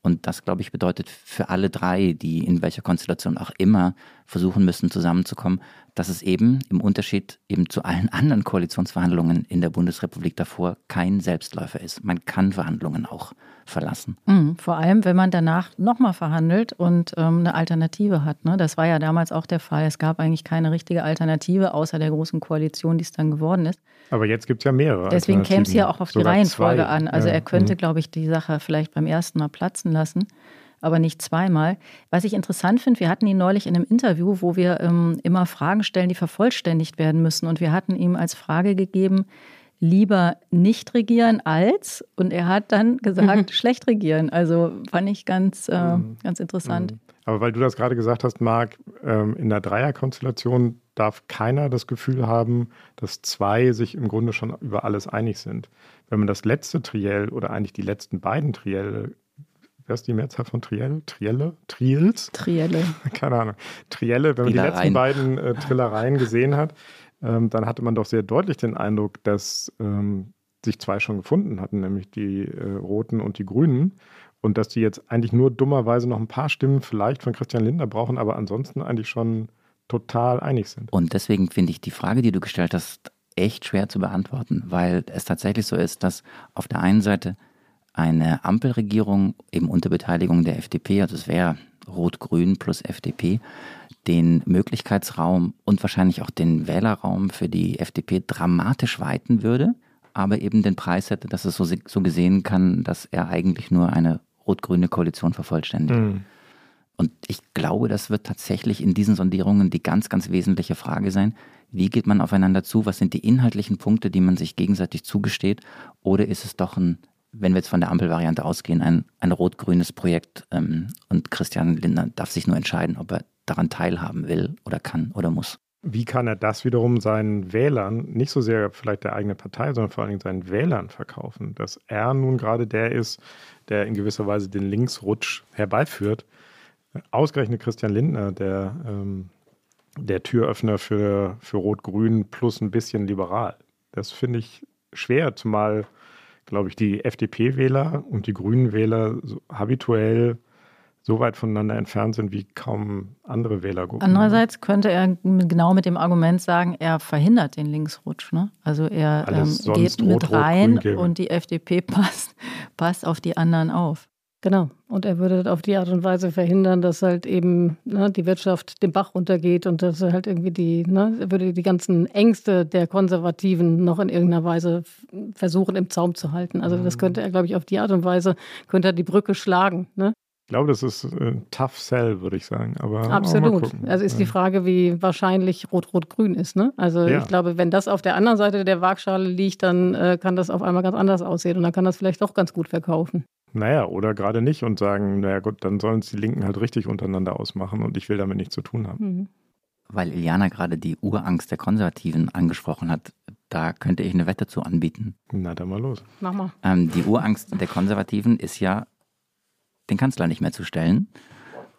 Und das, glaube ich, bedeutet für alle drei, die in welcher Konstellation auch immer versuchen müssen, zusammenzukommen, dass es eben im Unterschied eben zu allen anderen Koalitionsverhandlungen in der Bundesrepublik davor kein Selbstläufer ist. Man kann Verhandlungen auch verlassen. Mhm, vor allem, wenn man danach nochmal verhandelt und ähm, eine Alternative hat. Ne? Das war ja damals auch der Fall. Es gab eigentlich keine richtige Alternative, außer der großen Koalition, die es dann geworden ist. Aber jetzt gibt es ja mehrere. Deswegen käme es ja auch auf die Reihenfolge zwei. an. Also ja. er könnte, mhm. glaube ich, die Sache vielleicht beim ersten Mal platzen lassen aber nicht zweimal. Was ich interessant finde, wir hatten ihn neulich in einem Interview, wo wir ähm, immer Fragen stellen, die vervollständigt werden müssen. Und wir hatten ihm als Frage gegeben, lieber nicht regieren als, und er hat dann gesagt, schlecht regieren. Also fand ich ganz, äh, mhm. ganz interessant. Mhm. Aber weil du das gerade gesagt hast, Marc, ähm, in der Dreierkonstellation darf keiner das Gefühl haben, dass zwei sich im Grunde schon über alles einig sind. Wenn man das letzte Triell oder eigentlich die letzten beiden Trielle wer ist die Mehrzahl von Triell? Trielle? Triels? Trielle. Keine Ahnung. Trielle, wenn man die letzten beiden äh, Trillereien gesehen hat, ähm, dann hatte man doch sehr deutlich den Eindruck, dass ähm, sich zwei schon gefunden hatten, nämlich die äh, Roten und die Grünen. Und dass die jetzt eigentlich nur dummerweise noch ein paar Stimmen vielleicht von Christian Lindner brauchen, aber ansonsten eigentlich schon total einig sind. Und deswegen finde ich die Frage, die du gestellt hast, echt schwer zu beantworten, weil es tatsächlich so ist, dass auf der einen Seite eine Ampelregierung eben unter Beteiligung der FDP, also es wäre Rot-Grün plus FDP, den Möglichkeitsraum und wahrscheinlich auch den Wählerraum für die FDP dramatisch weiten würde, aber eben den Preis hätte, dass es so, so gesehen kann, dass er eigentlich nur eine rot-grüne Koalition vervollständigt. Mhm. Und ich glaube, das wird tatsächlich in diesen Sondierungen die ganz, ganz wesentliche Frage sein. Wie geht man aufeinander zu? Was sind die inhaltlichen Punkte, die man sich gegenseitig zugesteht? Oder ist es doch ein wenn wir jetzt von der Ampelvariante ausgehen, ein, ein rot-grünes Projekt ähm, und Christian Lindner darf sich nur entscheiden, ob er daran teilhaben will oder kann oder muss. Wie kann er das wiederum seinen Wählern, nicht so sehr vielleicht der eigenen Partei, sondern vor allen Dingen seinen Wählern verkaufen, dass er nun gerade der ist, der in gewisser Weise den Linksrutsch herbeiführt? Ausgerechnet Christian Lindner, der, ähm, der Türöffner für, für Rot-Grün plus ein bisschen liberal. Das finde ich schwer, zumal glaube ich, die FDP-Wähler und die Grünen-Wähler so habituell so weit voneinander entfernt sind wie kaum andere Wählergruppen. Andererseits könnte er genau mit dem Argument sagen, er verhindert den Linksrutsch. Ne? Also er ähm, geht mit rein und die FDP passt, passt auf die anderen auf. Genau. Und er würde auf die Art und Weise verhindern, dass halt eben ne, die Wirtschaft den Bach runtergeht und dass er halt irgendwie die, ne, er würde die ganzen Ängste der Konservativen noch in irgendeiner Weise versuchen im Zaum zu halten. Also das mhm. könnte er, glaube ich, auf die Art und Weise könnte er die Brücke schlagen. Ne? Ich glaube, das ist ein tough sell, würde ich sagen. Aber Absolut. Also ist die Frage, wie wahrscheinlich Rot-Rot-Grün ist. Ne? Also ja. ich glaube, wenn das auf der anderen Seite der Waagschale liegt, dann äh, kann das auf einmal ganz anders aussehen und dann kann das vielleicht doch ganz gut verkaufen. Naja, oder gerade nicht und sagen, naja gut, dann sollen es die Linken halt richtig untereinander ausmachen und ich will damit nichts zu tun haben. Mhm. Weil Iliana gerade die Urangst der Konservativen angesprochen hat, da könnte ich eine Wette zu anbieten. Na, dann mal los. Mach mal. Ähm, die Urangst der Konservativen ist ja, den Kanzler nicht mehr zu stellen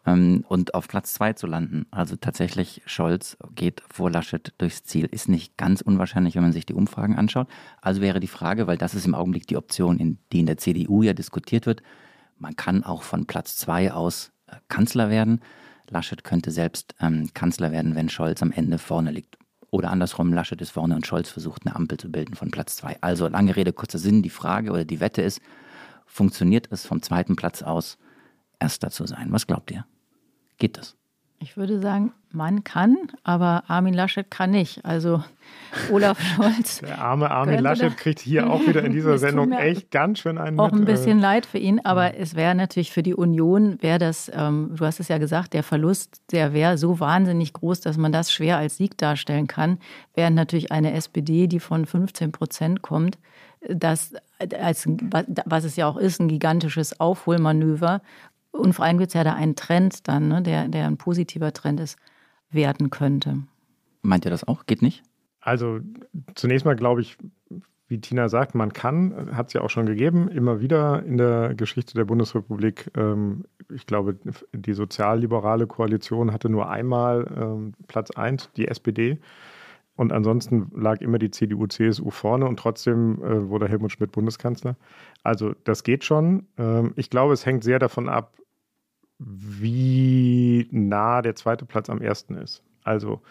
ähm, und auf Platz zwei zu landen. Also tatsächlich, Scholz geht vor Laschet durchs Ziel. Ist nicht ganz unwahrscheinlich, wenn man sich die Umfragen anschaut. Also wäre die Frage, weil das ist im Augenblick die Option, in, die in der CDU ja diskutiert wird, man kann auch von Platz zwei aus äh, Kanzler werden. Laschet könnte selbst ähm, Kanzler werden, wenn Scholz am Ende vorne liegt. Oder andersrum, Laschet ist vorne und Scholz versucht, eine Ampel zu bilden von Platz zwei. Also lange Rede, kurzer Sinn, die Frage oder die Wette ist, funktioniert es vom zweiten Platz aus, Erster zu sein? Was glaubt ihr? Geht das? Ich würde sagen, man kann, aber Armin Laschet kann nicht. Also Olaf Scholz. Der arme Armin Laschet kriegt hier auch wieder in dieser Sendung echt ganz schön einen. Auch mit, ein bisschen äh, leid für ihn, aber ja. es wäre natürlich für die Union, wäre das, ähm, du hast es ja gesagt, der Verlust, der wäre so wahnsinnig groß, dass man das schwer als Sieg darstellen kann. Während natürlich eine SPD, die von 15 Prozent kommt, das als, was es ja auch ist, ein gigantisches Aufholmanöver und vor allem gibt es ja da einen Trend dann, ne, der, der ein positiver Trend ist, werden könnte. Meint ihr das auch? Geht nicht? Also zunächst mal glaube ich, wie Tina sagt, man kann, hat es ja auch schon gegeben, immer wieder in der Geschichte der Bundesrepublik. Ähm, ich glaube, die sozialliberale Koalition hatte nur einmal ähm, Platz 1, die SPD. Und ansonsten lag immer die CDU, CSU vorne und trotzdem äh, wurde Helmut Schmidt Bundeskanzler. Also das geht schon. Ähm, ich glaube, es hängt sehr davon ab, wie nah der zweite Platz am ersten ist. Also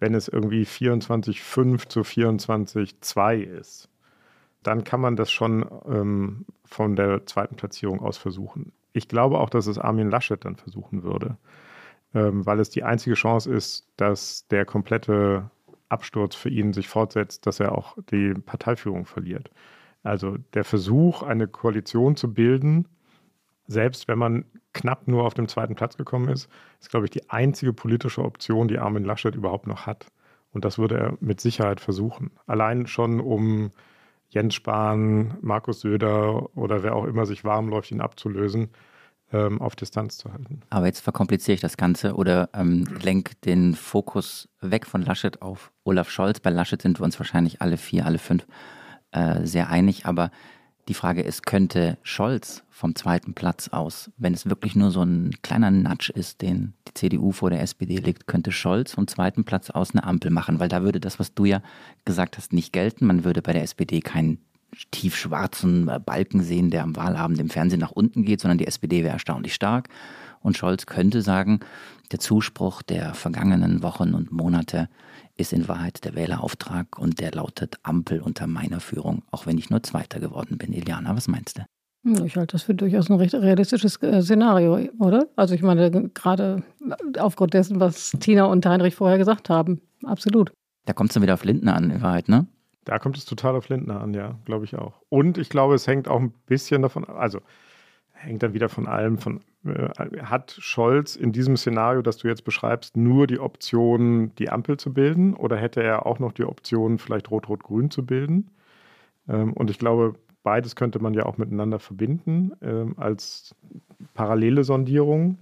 wenn es irgendwie 24,5 zu 24,2 ist, dann kann man das schon ähm, von der zweiten Platzierung aus versuchen. Ich glaube auch, dass es Armin Laschet dann versuchen würde, ähm, weil es die einzige Chance ist, dass der komplette Absturz für ihn sich fortsetzt, dass er auch die Parteiführung verliert. Also der Versuch, eine Koalition zu bilden, selbst wenn man knapp nur auf dem zweiten Platz gekommen ist, ist, glaube ich, die einzige politische Option, die Armin Laschet überhaupt noch hat. Und das würde er mit Sicherheit versuchen. Allein schon, um Jens Spahn, Markus Söder oder wer auch immer sich warm läuft, ihn abzulösen, ähm, auf Distanz zu halten. Aber jetzt verkompliziere ich das Ganze oder ähm, lenk den Fokus weg von Laschet auf Olaf Scholz. Bei Laschet sind wir uns wahrscheinlich alle vier, alle fünf äh, sehr einig, aber die Frage ist, könnte Scholz vom zweiten Platz aus, wenn es wirklich nur so ein kleiner Nudge ist, den die CDU vor der SPD legt, könnte Scholz vom zweiten Platz aus eine Ampel machen? Weil da würde das, was du ja gesagt hast, nicht gelten. Man würde bei der SPD keinen tiefschwarzen Balken sehen, der am Wahlabend im Fernsehen nach unten geht, sondern die SPD wäre erstaunlich stark. Und Scholz könnte sagen, der Zuspruch der vergangenen Wochen und Monate ist in Wahrheit der Wählerauftrag und der lautet Ampel unter meiner Führung, auch wenn ich nur Zweiter geworden bin. Iliana, was meinst du? Ich halte das für durchaus ein recht realistisches äh, Szenario, oder? Also ich meine, gerade aufgrund dessen, was Tina und Heinrich vorher gesagt haben. Absolut. Da kommt es dann wieder auf Lindner an, in Wahrheit, ne? Da kommt es total auf Lindner an, ja, glaube ich auch. Und ich glaube, es hängt auch ein bisschen davon, also hängt dann wieder von allem, von äh, hat Scholz in diesem Szenario, das du jetzt beschreibst, nur die Option, die Ampel zu bilden oder hätte er auch noch die Option, vielleicht Rot-Rot-Grün zu bilden? Ähm, und ich glaube, beides könnte man ja auch miteinander verbinden ähm, als parallele Sondierung.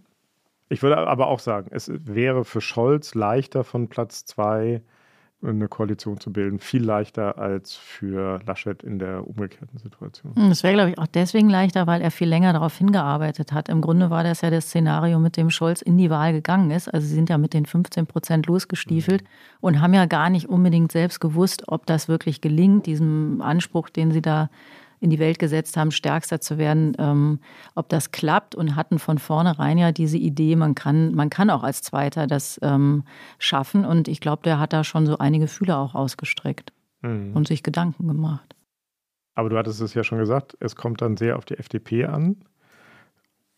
Ich würde aber auch sagen, es wäre für Scholz leichter von Platz zwei eine Koalition zu bilden, viel leichter als für Laschet in der umgekehrten Situation. Das wäre, glaube ich, auch deswegen leichter, weil er viel länger darauf hingearbeitet hat. Im Grunde war das ja das Szenario, mit dem Scholz in die Wahl gegangen ist. Also sie sind ja mit den 15 Prozent losgestiefelt mhm. und haben ja gar nicht unbedingt selbst gewusst, ob das wirklich gelingt, diesem Anspruch, den sie da in die Welt gesetzt haben, stärkster zu werden, ähm, ob das klappt und hatten von vornherein ja diese Idee, man kann, man kann auch als Zweiter das ähm, schaffen. Und ich glaube, der hat da schon so einige Fühler auch ausgestreckt mhm. und sich Gedanken gemacht. Aber du hattest es ja schon gesagt, es kommt dann sehr auf die FDP an.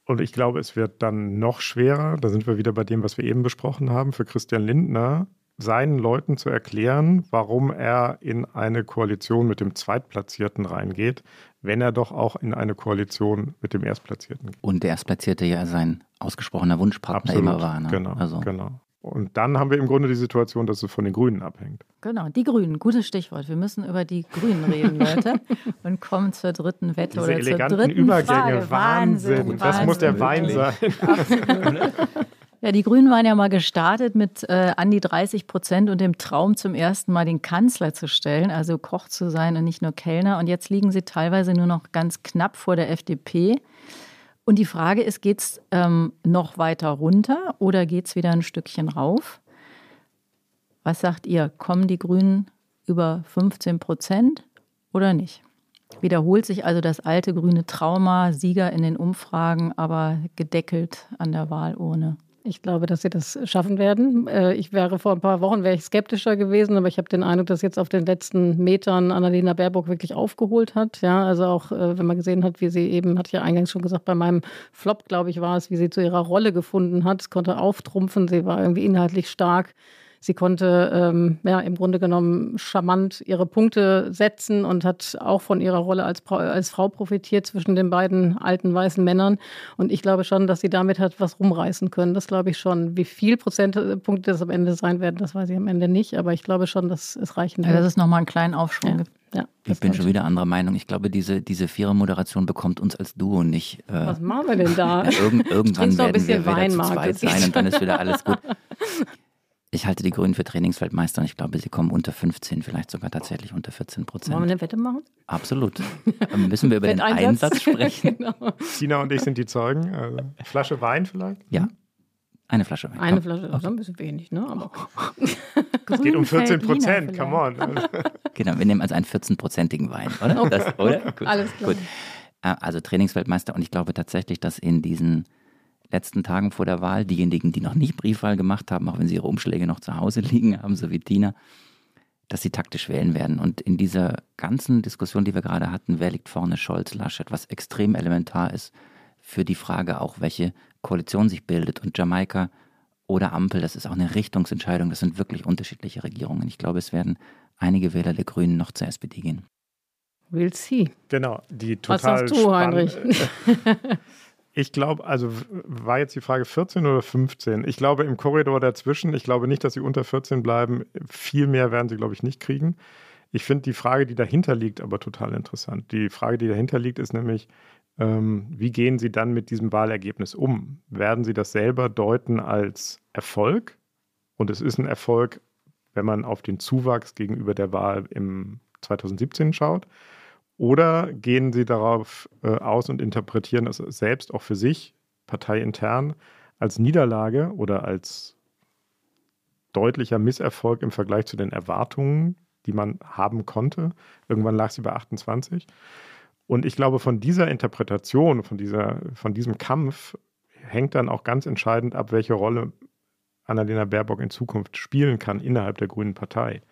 Und ich glaube, es wird dann noch schwerer, da sind wir wieder bei dem, was wir eben besprochen haben, für Christian Lindner seinen Leuten zu erklären, warum er in eine Koalition mit dem Zweitplatzierten reingeht, wenn er doch auch in eine Koalition mit dem Erstplatzierten geht. Und der Erstplatzierte ja sein ausgesprochener Wunschpartner Absolut, immer war. Ne? Genau, also. genau. Und dann haben wir im Grunde die Situation, dass es von den Grünen abhängt. Genau, die Grünen, gutes Stichwort. Wir müssen über die Grünen reden, Leute. und kommen zur dritten Wette Diese oder eleganten zur dritten Übergänge, Frage. Wahnsinn. Wahnsinn. Das muss der Wein sein. Absolut. Ja, die Grünen waren ja mal gestartet mit äh, an die 30 Prozent und dem Traum, zum ersten Mal den Kanzler zu stellen, also Koch zu sein und nicht nur Kellner. Und jetzt liegen sie teilweise nur noch ganz knapp vor der FDP. Und die Frage ist, geht es ähm, noch weiter runter oder geht es wieder ein Stückchen rauf? Was sagt ihr? Kommen die Grünen über 15 Prozent oder nicht? Wiederholt sich also das alte grüne Trauma, Sieger in den Umfragen, aber gedeckelt an der Wahlurne? Ich glaube, dass sie das schaffen werden. Äh, ich wäre vor ein paar Wochen wäre ich skeptischer gewesen, aber ich habe den Eindruck, dass jetzt auf den letzten Metern Annalena Baerbock wirklich aufgeholt hat. Ja, also auch äh, wenn man gesehen hat, wie sie eben, hatte ich ja eingangs schon gesagt, bei meinem Flop, glaube ich, war es, wie sie zu ihrer Rolle gefunden hat, konnte auftrumpfen, sie war irgendwie inhaltlich stark. Sie konnte ähm, ja, im Grunde genommen charmant ihre Punkte setzen und hat auch von ihrer Rolle als, als Frau profitiert zwischen den beiden alten weißen Männern. Und ich glaube schon, dass sie damit hat was rumreißen können. Das glaube ich schon. Wie viel Prozentpunkte das am Ende sein werden, das weiß ich am Ende nicht. Aber ich glaube schon, dass es reichen wird. Ja, dass es nochmal einen kleinen Aufschwung ja. gibt. Ja, ich bin schon wieder anderer Meinung. Ich glaube, diese, diese Vierer-Moderation bekommt uns als Duo nicht. Äh, Was machen wir denn da? Ja, irg irgendwann werden wir Wein, wieder zu zweit sein und dann ist wieder alles gut. Ich halte die Grünen für Trainingsweltmeister und ich glaube, sie kommen unter 15, vielleicht sogar tatsächlich unter 14 Prozent. Wollen wir eine Wette machen? Absolut. Müssen wir über den Einsatz sprechen? genau. Tina und ich sind die Zeugen. Also, Flasche Wein vielleicht? Ja. Eine Flasche Wein. Eine Flasche, das ist ein bisschen wenig, ne? Aber es geht um 14 Prozent, come on. genau, wir nehmen also einen 14-prozentigen Wein, oder? Das, oder? Gut. Alles klar. Gut. Also Trainingsweltmeister und ich glaube tatsächlich, dass in diesen letzten Tagen vor der Wahl, diejenigen, die noch nicht Briefwahl gemacht haben, auch wenn sie ihre Umschläge noch zu Hause liegen haben, so wie Tina, dass sie taktisch wählen werden. Und in dieser ganzen Diskussion, die wir gerade hatten, wer liegt vorne, Scholz, Laschet, was extrem elementar ist für die Frage auch, welche Koalition sich bildet. Und Jamaika oder Ampel, das ist auch eine Richtungsentscheidung. Das sind wirklich unterschiedliche Regierungen. Ich glaube, es werden einige Wähler der Grünen noch zur SPD gehen. We'll see. Genau, die Was total sagst du, Heinrich? Ich glaube, also war jetzt die Frage 14 oder 15? Ich glaube im Korridor dazwischen, ich glaube nicht, dass sie unter 14 bleiben. Viel mehr werden sie, glaube ich, nicht kriegen. Ich finde die Frage, die dahinter liegt, aber total interessant. Die Frage, die dahinter liegt, ist nämlich, ähm, wie gehen Sie dann mit diesem Wahlergebnis um? Werden Sie das selber deuten als Erfolg? Und es ist ein Erfolg, wenn man auf den Zuwachs gegenüber der Wahl im 2017 schaut. Oder gehen Sie darauf äh, aus und interpretieren es selbst auch für sich, parteiintern, als Niederlage oder als deutlicher Misserfolg im Vergleich zu den Erwartungen, die man haben konnte? Irgendwann lag sie bei 28. Und ich glaube, von dieser Interpretation, von, dieser, von diesem Kampf hängt dann auch ganz entscheidend ab, welche Rolle Annalena Baerbock in Zukunft spielen kann innerhalb der Grünen Partei.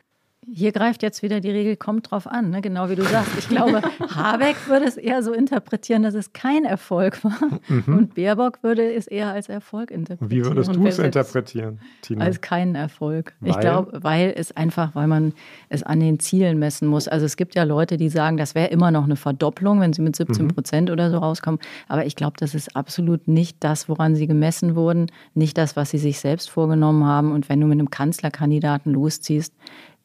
Hier greift jetzt wieder die Regel, kommt drauf an, ne? genau wie du sagst. Ich glaube, Habeck würde es eher so interpretieren, dass es kein Erfolg war. Mhm. Und Baerbock würde es eher als Erfolg interpretieren. Wie würdest du es interpretieren, Tina? Als keinen Erfolg. Weil? Ich glaube, weil es einfach, weil man es an den Zielen messen muss. Also es gibt ja Leute, die sagen, das wäre immer noch eine Verdopplung, wenn sie mit 17 mhm. Prozent oder so rauskommen. Aber ich glaube, das ist absolut nicht das, woran sie gemessen wurden, nicht das, was sie sich selbst vorgenommen haben. Und wenn du mit einem Kanzlerkandidaten losziehst,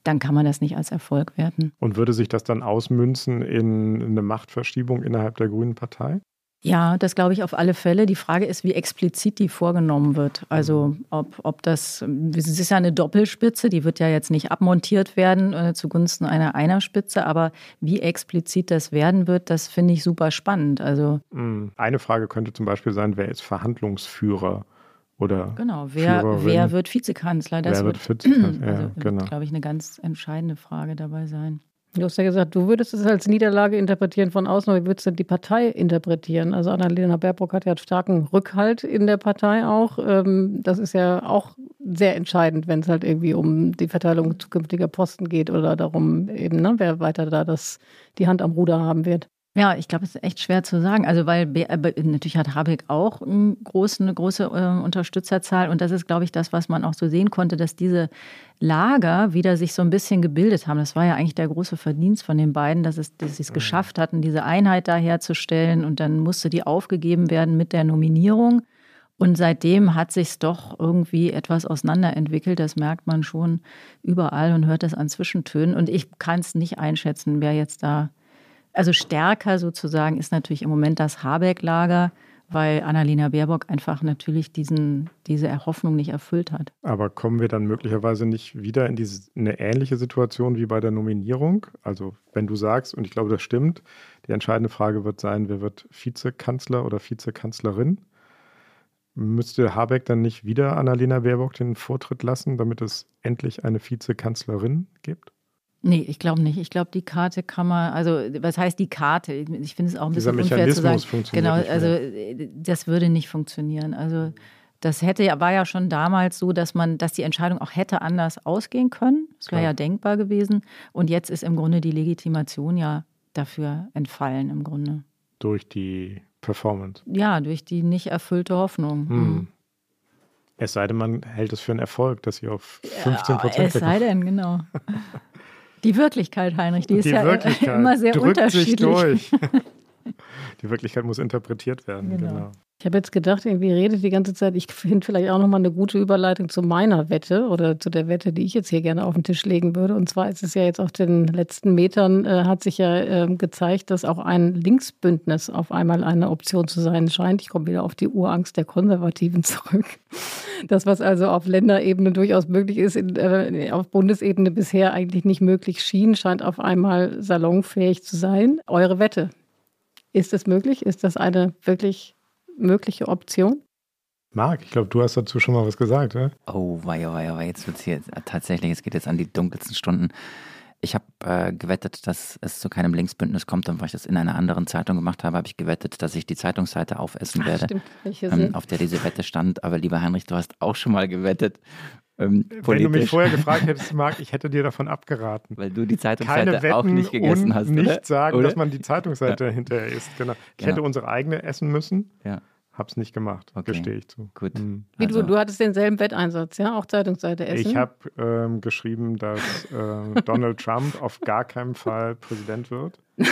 dann kann man das nicht als Erfolg werten. Und würde sich das dann ausmünzen in eine Machtverschiebung innerhalb der Grünen Partei? Ja, das glaube ich auf alle Fälle. Die Frage ist, wie explizit die vorgenommen wird. Also ob, ob das, es ist ja eine Doppelspitze, die wird ja jetzt nicht abmontiert werden äh, zugunsten einer Einerspitze, aber wie explizit das werden wird, das finde ich super spannend. Also hm, eine Frage könnte zum Beispiel sein, wer ist Verhandlungsführer? Oder genau, wer, wer wird Vizekanzler? Das wer wird, Vizekanzler? Ja, also, genau. glaube ich, eine ganz entscheidende Frage dabei sein. Du hast ja gesagt, du würdest es als Niederlage interpretieren von außen, aber wie würdest du die Partei interpretieren? Also Annalena Baerbock hat ja starken Rückhalt in der Partei auch. Ähm, das ist ja auch sehr entscheidend, wenn es halt irgendwie um die Verteilung zukünftiger Posten geht oder darum eben, ne, wer weiter da das, die Hand am Ruder haben wird. Ja, ich glaube, es ist echt schwer zu sagen. Also, weil äh, natürlich hat Habeck auch eine große, eine große äh, Unterstützerzahl. Und das ist, glaube ich, das, was man auch so sehen konnte, dass diese Lager wieder sich so ein bisschen gebildet haben. Das war ja eigentlich der große Verdienst von den beiden, dass, es, dass sie es mhm. geschafft hatten, diese Einheit da herzustellen. Und dann musste die aufgegeben werden mit der Nominierung. Und seitdem hat sich es doch irgendwie etwas auseinanderentwickelt. Das merkt man schon überall und hört das an Zwischentönen. Und ich kann es nicht einschätzen, wer jetzt da also stärker sozusagen ist natürlich im Moment das Habeck-Lager, weil Annalena Baerbock einfach natürlich diesen, diese Erhoffnung nicht erfüllt hat. Aber kommen wir dann möglicherweise nicht wieder in diese, eine ähnliche Situation wie bei der Nominierung? Also wenn du sagst, und ich glaube, das stimmt, die entscheidende Frage wird sein, wer wird Vizekanzler oder Vizekanzlerin? Müsste Habeck dann nicht wieder Annalena Baerbock den Vortritt lassen, damit es endlich eine Vizekanzlerin gibt? Nee, ich glaube nicht. Ich glaube, die Karte kann man, also was heißt die Karte? Ich finde es auch ein bisschen Dieser unfair zu sagen. Genau, also das würde nicht funktionieren. Also das hätte ja, war ja schon damals so, dass man, dass die Entscheidung auch hätte anders ausgehen können. Das wäre ja denkbar gewesen. Und jetzt ist im Grunde die Legitimation ja dafür entfallen im Grunde. Durch die Performance. Ja, durch die nicht erfüllte Hoffnung. Hm. Mhm. Es sei denn, man hält es für einen Erfolg, dass sie auf 15 Prozent. Ja, es sei denn, genau. Die Wirklichkeit, Heinrich, die ist die ja immer sehr unterschiedlich. Die Wirklichkeit muss interpretiert werden. Genau. genau. Ich habe jetzt gedacht, irgendwie redet die ganze Zeit. Ich finde vielleicht auch nochmal eine gute Überleitung zu meiner Wette oder zu der Wette, die ich jetzt hier gerne auf den Tisch legen würde. Und zwar ist es ja jetzt auf den letzten Metern, äh, hat sich ja äh, gezeigt, dass auch ein Linksbündnis auf einmal eine Option zu sein scheint. Ich komme wieder auf die Urangst der Konservativen zurück. Das, was also auf Länderebene durchaus möglich ist, in, äh, auf Bundesebene bisher eigentlich nicht möglich schien, scheint auf einmal salonfähig zu sein. Eure Wette. Ist es möglich? Ist das eine wirklich mögliche Option? Marc, ich glaube, du hast dazu schon mal was gesagt, oder? Oh, wei, wei, wei, jetzt wird es hier tatsächlich, es geht jetzt an die dunkelsten Stunden. Ich habe äh, gewettet, dass es zu keinem Linksbündnis kommt und weil ich das in einer anderen Zeitung gemacht habe, habe ich gewettet, dass ich die Zeitungsseite aufessen Ach, werde, ähm, auf der diese Wette stand. Aber lieber Heinrich, du hast auch schon mal gewettet. Ähm, Wenn du mich vorher gefragt hättest, Marc, ich hätte dir davon abgeraten. Weil du die Zeitungsseite auch nicht gegessen und hast. Nicht oder? sagen, oder? dass man die Zeitungsseite ja. hinterher isst. Genau. Ich genau. hätte unsere eigene essen müssen. Ja. Hab's nicht gemacht, okay. gestehe ich zu. Gut. Mhm. Wie also. du, du hattest denselben Wetteinsatz, ja? Auch Zeitungsseite essen? Ich habe ähm, geschrieben, dass äh, Donald Trump auf gar keinen Fall Präsident wird.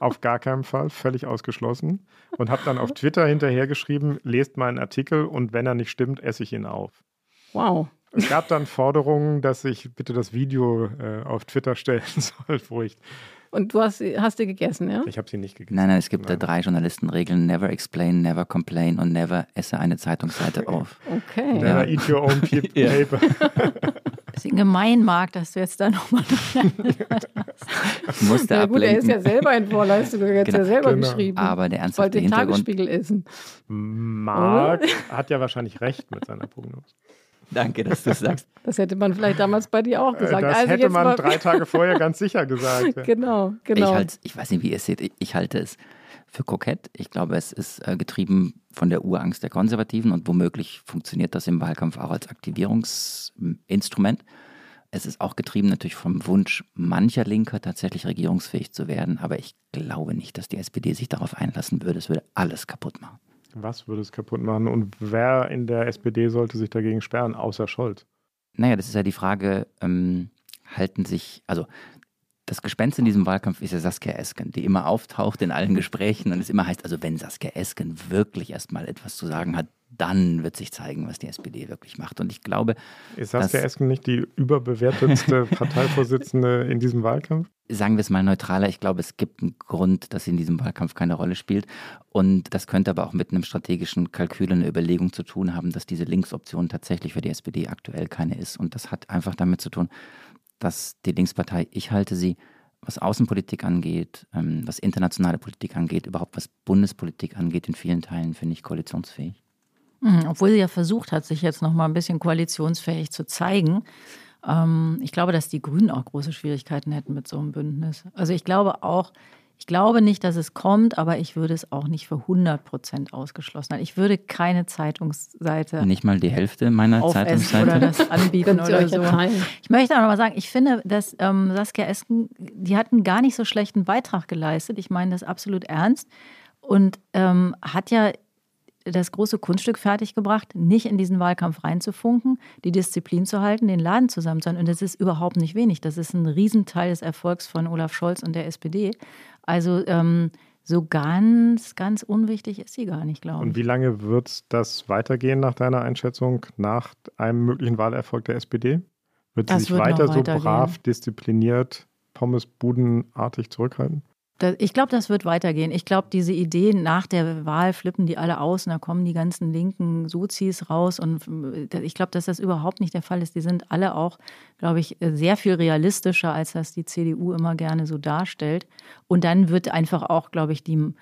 auf gar keinen Fall, völlig ausgeschlossen. Und habe dann auf Twitter hinterher geschrieben, lest meinen Artikel und wenn er nicht stimmt, esse ich ihn auf. Wow. Es gab dann Forderungen, dass ich bitte das Video äh, auf Twitter stellen soll, wo ich und du hast, hast sie gegessen, ja? Ich habe sie nicht gegessen. Nein, nein, es gibt nein. da drei Journalistenregeln: Never explain, never complain und never esse eine Zeitungsseite auf. Okay. Never ja. eat your own paper. Bisschen gemein, Marc, dass du jetzt da nochmal musste ja, gut, er ist ja selber in Vorleistung, er hat genau. ja selber genau. geschrieben. Aber der ernsthafte Hintergrund... Tagesspiegel essen. Marc hat ja wahrscheinlich recht mit seiner Prognose. Danke, dass du sagst. Das hätte man vielleicht damals bei dir auch äh, gesagt. Das also hätte man drei Tage vorher ganz sicher gesagt. genau, genau. Ich, halt, ich weiß nicht, wie ihr es seht. Ich halte es für kokett. Ich glaube, es ist äh, getrieben von der Urangst der Konservativen und womöglich funktioniert das im Wahlkampf auch als Aktivierungsinstrument. Es ist auch getrieben natürlich vom Wunsch mancher Linker tatsächlich regierungsfähig zu werden, aber ich glaube nicht, dass die SPD sich darauf einlassen würde. Es würde alles kaputt machen. Was würde es kaputt machen? Und wer in der SPD sollte sich dagegen sperren, außer Scholz? Naja, das ist ja die Frage, ähm, halten sich, also das Gespenst in diesem Wahlkampf ist ja Saskia Esken, die immer auftaucht in allen Gesprächen und es immer heißt, also wenn Saskia Esken wirklich erstmal etwas zu sagen hat, dann wird sich zeigen, was die SPD wirklich macht. Und ich glaube. Ist Saskia Esken nicht die überbewertetste Parteivorsitzende in diesem Wahlkampf? Sagen wir es mal neutraler. Ich glaube, es gibt einen Grund, dass sie in diesem Wahlkampf keine Rolle spielt. Und das könnte aber auch mit einem strategischen Kalkül, einer Überlegung zu tun haben, dass diese Linksoption tatsächlich für die SPD aktuell keine ist. Und das hat einfach damit zu tun, dass die Linkspartei, ich halte sie, was Außenpolitik angeht, ähm, was internationale Politik angeht, überhaupt was Bundespolitik angeht, in vielen Teilen finde ich koalitionsfähig. Mhm, obwohl sie ja versucht hat, sich jetzt noch mal ein bisschen koalitionsfähig zu zeigen. Ähm, ich glaube, dass die Grünen auch große Schwierigkeiten hätten mit so einem Bündnis. Also ich glaube auch, ich glaube nicht, dass es kommt, aber ich würde es auch nicht für 100 Prozent ausgeschlossen halten. Ich würde keine Zeitungsseite. Nicht mal die Hälfte meiner Zeitungsseite. Oder das anbieten oder so. Ich möchte auch noch mal sagen, ich finde, dass ähm, Saskia Esken, die hat einen gar nicht so schlechten Beitrag geleistet. Ich meine das absolut ernst. Und ähm, hat ja das große Kunststück fertiggebracht, nicht in diesen Wahlkampf reinzufunken, die Disziplin zu halten, den Laden zusammenzuhalten. Und das ist überhaupt nicht wenig. Das ist ein Riesenteil des Erfolgs von Olaf Scholz und der SPD. Also ähm, so ganz, ganz unwichtig ist sie gar nicht, glaube ich. Und wie lange wird das weitergehen nach deiner Einschätzung, nach einem möglichen Wahlerfolg der SPD? Wird sie das sich wird weiter so brav, diszipliniert, Pommesbudenartig zurückhalten? Ich glaube, das wird weitergehen. Ich glaube, diese Idee nach der Wahl flippen die alle aus und da kommen die ganzen linken Sozis raus. Und äh, ich glaube, dass das überhaupt nicht der Fall ist. Die sind alle auch, glaube ich, sehr viel realistischer, als das die CDU immer gerne so darstellt. Und dann wird einfach auch, glaube ich, die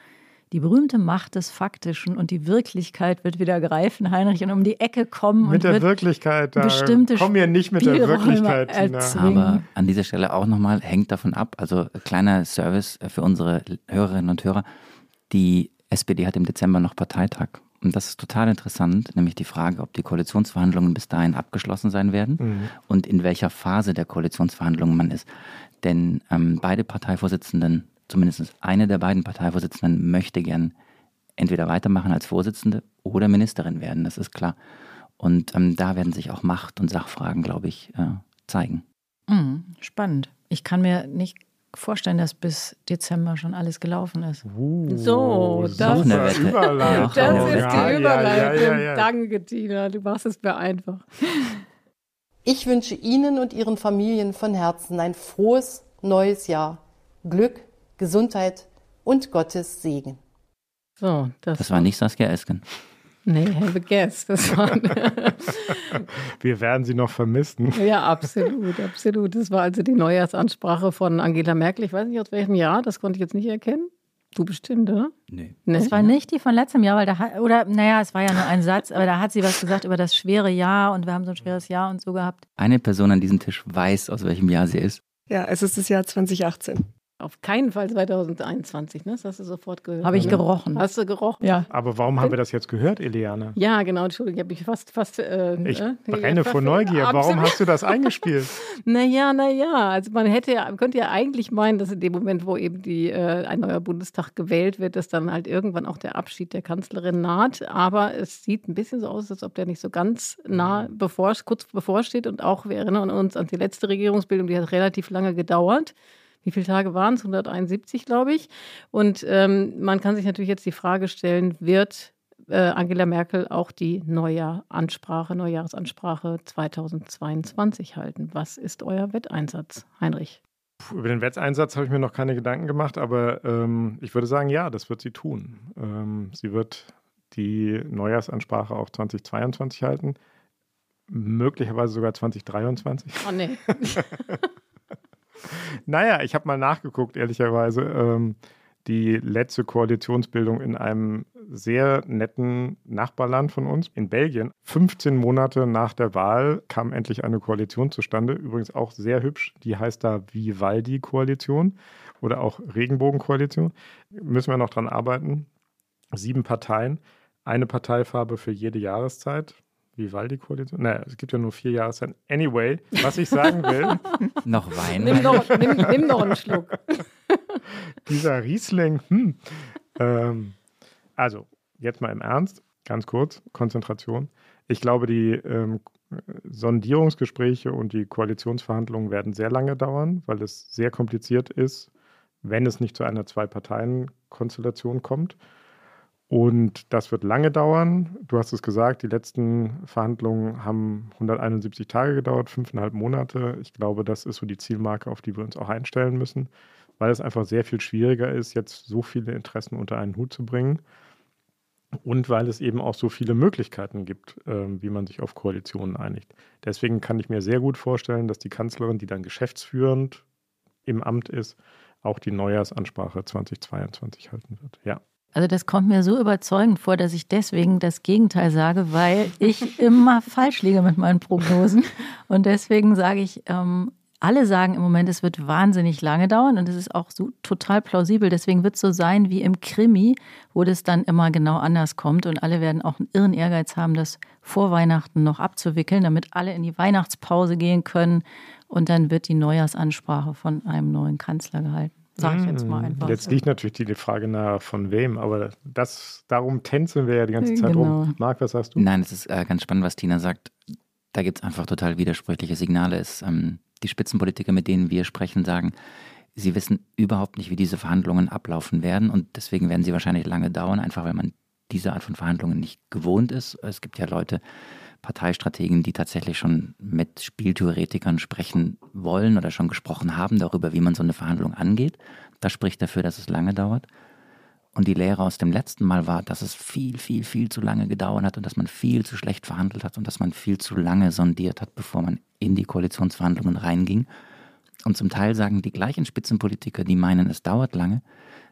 die berühmte Macht des Faktischen und die Wirklichkeit wird wieder greifen, Heinrich, und um die Ecke kommen. Mit der Wirklichkeit, da bestimmte komm mir nicht mit der Wirklichkeit, Tina. Aber an dieser Stelle auch nochmal, hängt davon ab, also kleiner Service für unsere Hörerinnen und Hörer, die SPD hat im Dezember noch Parteitag. Und das ist total interessant, nämlich die Frage, ob die Koalitionsverhandlungen bis dahin abgeschlossen sein werden mhm. und in welcher Phase der Koalitionsverhandlungen man ist. Denn ähm, beide Parteivorsitzenden zumindest eine der beiden Parteivorsitzenden möchte gern entweder weitermachen als Vorsitzende oder Ministerin werden, das ist klar. Und ähm, da werden sich auch Macht- und Sachfragen, glaube ich, äh, zeigen. Mhm, spannend. Ich kann mir nicht vorstellen, dass bis Dezember schon alles gelaufen ist. Uh, so, das, ist, das ist die Überleitung. Ja, ja, ja, Danke, Tina. Du machst es mir einfach. Ich wünsche Ihnen und Ihren Familien von Herzen ein frohes neues Jahr. Glück, Gesundheit und Gottes Segen. So, das, das war nicht Saskia Esken. Nee, have a guess. Das war Wir werden sie noch vermissen. Ja, absolut, absolut. Das war also die Neujahrsansprache von Angela Merkel. Ich weiß nicht aus welchem Jahr, das konnte ich jetzt nicht erkennen. Du bestimmt, oder? Nee. nee. Das war nicht die von letztem Jahr, weil da hat, oder naja, es war ja nur ein Satz, aber da hat sie was gesagt über das schwere Jahr und wir haben so ein schweres Jahr und so gehabt. Eine Person an diesem Tisch weiß, aus welchem Jahr sie ist. Ja, es ist das Jahr 2018. Auf keinen Fall 2021, ne? Das hast du sofort gehört. Habe ich ne? gerochen. Hast du gerochen? Ja. Aber warum haben wir das jetzt gehört, Eliane? Ja, genau, Entschuldigung, ich habe mich fast. fast äh, ich äh, brenne vor Neugier. Warum hast du das eingespielt? naja, naja. Also man hätte ja, könnte ja eigentlich meinen, dass in dem Moment, wo eben die, äh, ein neuer Bundestag gewählt wird, dass dann halt irgendwann auch der Abschied der Kanzlerin naht. Aber es sieht ein bisschen so aus, als ob der nicht so ganz nah bevor, kurz bevorsteht. Und auch wir erinnern uns an die letzte Regierungsbildung, die hat relativ lange gedauert wie viele Tage waren es? 171, glaube ich. Und ähm, man kann sich natürlich jetzt die Frage stellen, wird äh, Angela Merkel auch die Neujahr-Ansprache, Neujahrsansprache 2022 halten. Was ist euer Wetteinsatz, Heinrich? Puh, über den Wetteinsatz habe ich mir noch keine Gedanken gemacht, aber ähm, ich würde sagen, ja, das wird sie tun. Ähm, sie wird die Neujahrsansprache auch 2022 halten, möglicherweise sogar 2023. Oh nee. naja, ich habe mal nachgeguckt, ehrlicherweise. Ähm, die letzte Koalitionsbildung in einem sehr netten Nachbarland von uns, in Belgien. 15 Monate nach der Wahl kam endlich eine Koalition zustande. Übrigens auch sehr hübsch. Die heißt da Vivaldi-Koalition oder auch Regenbogen-Koalition. Müssen wir noch dran arbeiten. Sieben Parteien, eine Parteifarbe für jede Jahreszeit. Vivaldi-Koalition? Naja, es gibt ja nur vier Jahreszeiten. Anyway, was ich sagen will. noch Wein. Nimm noch, nimm, nimm noch einen Schluck. Dieser Riesling. Hm. Ähm, also, jetzt mal im Ernst, ganz kurz, Konzentration. Ich glaube, die ähm, Sondierungsgespräche und die Koalitionsverhandlungen werden sehr lange dauern, weil es sehr kompliziert ist, wenn es nicht zu einer Zwei-Parteien-Konstellation kommt. Und das wird lange dauern. Du hast es gesagt, die letzten Verhandlungen haben 171 Tage gedauert, fünfeinhalb Monate. Ich glaube, das ist so die Zielmarke, auf die wir uns auch einstellen müssen, weil es einfach sehr viel schwieriger ist, jetzt so viele Interessen unter einen Hut zu bringen. Und weil es eben auch so viele Möglichkeiten gibt, äh, wie man sich auf Koalitionen einigt. Deswegen kann ich mir sehr gut vorstellen, dass die Kanzlerin, die dann geschäftsführend im Amt ist, auch die Neujahrsansprache 2022 halten wird. Ja. Also das kommt mir so überzeugend vor, dass ich deswegen das Gegenteil sage, weil ich immer falsch liege mit meinen Prognosen. Und deswegen sage ich, ähm, alle sagen im Moment, es wird wahnsinnig lange dauern und es ist auch so total plausibel. Deswegen wird es so sein wie im Krimi, wo das dann immer genau anders kommt und alle werden auch einen irren Ehrgeiz haben, das vor Weihnachten noch abzuwickeln, damit alle in die Weihnachtspause gehen können und dann wird die Neujahrsansprache von einem neuen Kanzler gehalten. Sag ich jetzt mal hm, einfach. Jetzt liegt natürlich die Frage nahe, von wem, aber das, darum tänzeln wir ja die ganze Zeit genau. rum. Marc, was sagst du? Nein, es ist äh, ganz spannend, was Tina sagt. Da gibt es einfach total widersprüchliche Signale. Es, ähm, die Spitzenpolitiker, mit denen wir sprechen, sagen, sie wissen überhaupt nicht, wie diese Verhandlungen ablaufen werden und deswegen werden sie wahrscheinlich lange dauern, einfach weil man diese Art von Verhandlungen nicht gewohnt ist. Es gibt ja Leute, Parteistrategen, die tatsächlich schon mit Spieltheoretikern sprechen wollen oder schon gesprochen haben darüber, wie man so eine Verhandlung angeht. Das spricht dafür, dass es lange dauert. Und die Lehre aus dem letzten Mal war, dass es viel, viel, viel zu lange gedauert hat und dass man viel zu schlecht verhandelt hat und dass man viel zu lange sondiert hat, bevor man in die Koalitionsverhandlungen reinging. Und zum Teil sagen die gleichen Spitzenpolitiker, die meinen, es dauert lange,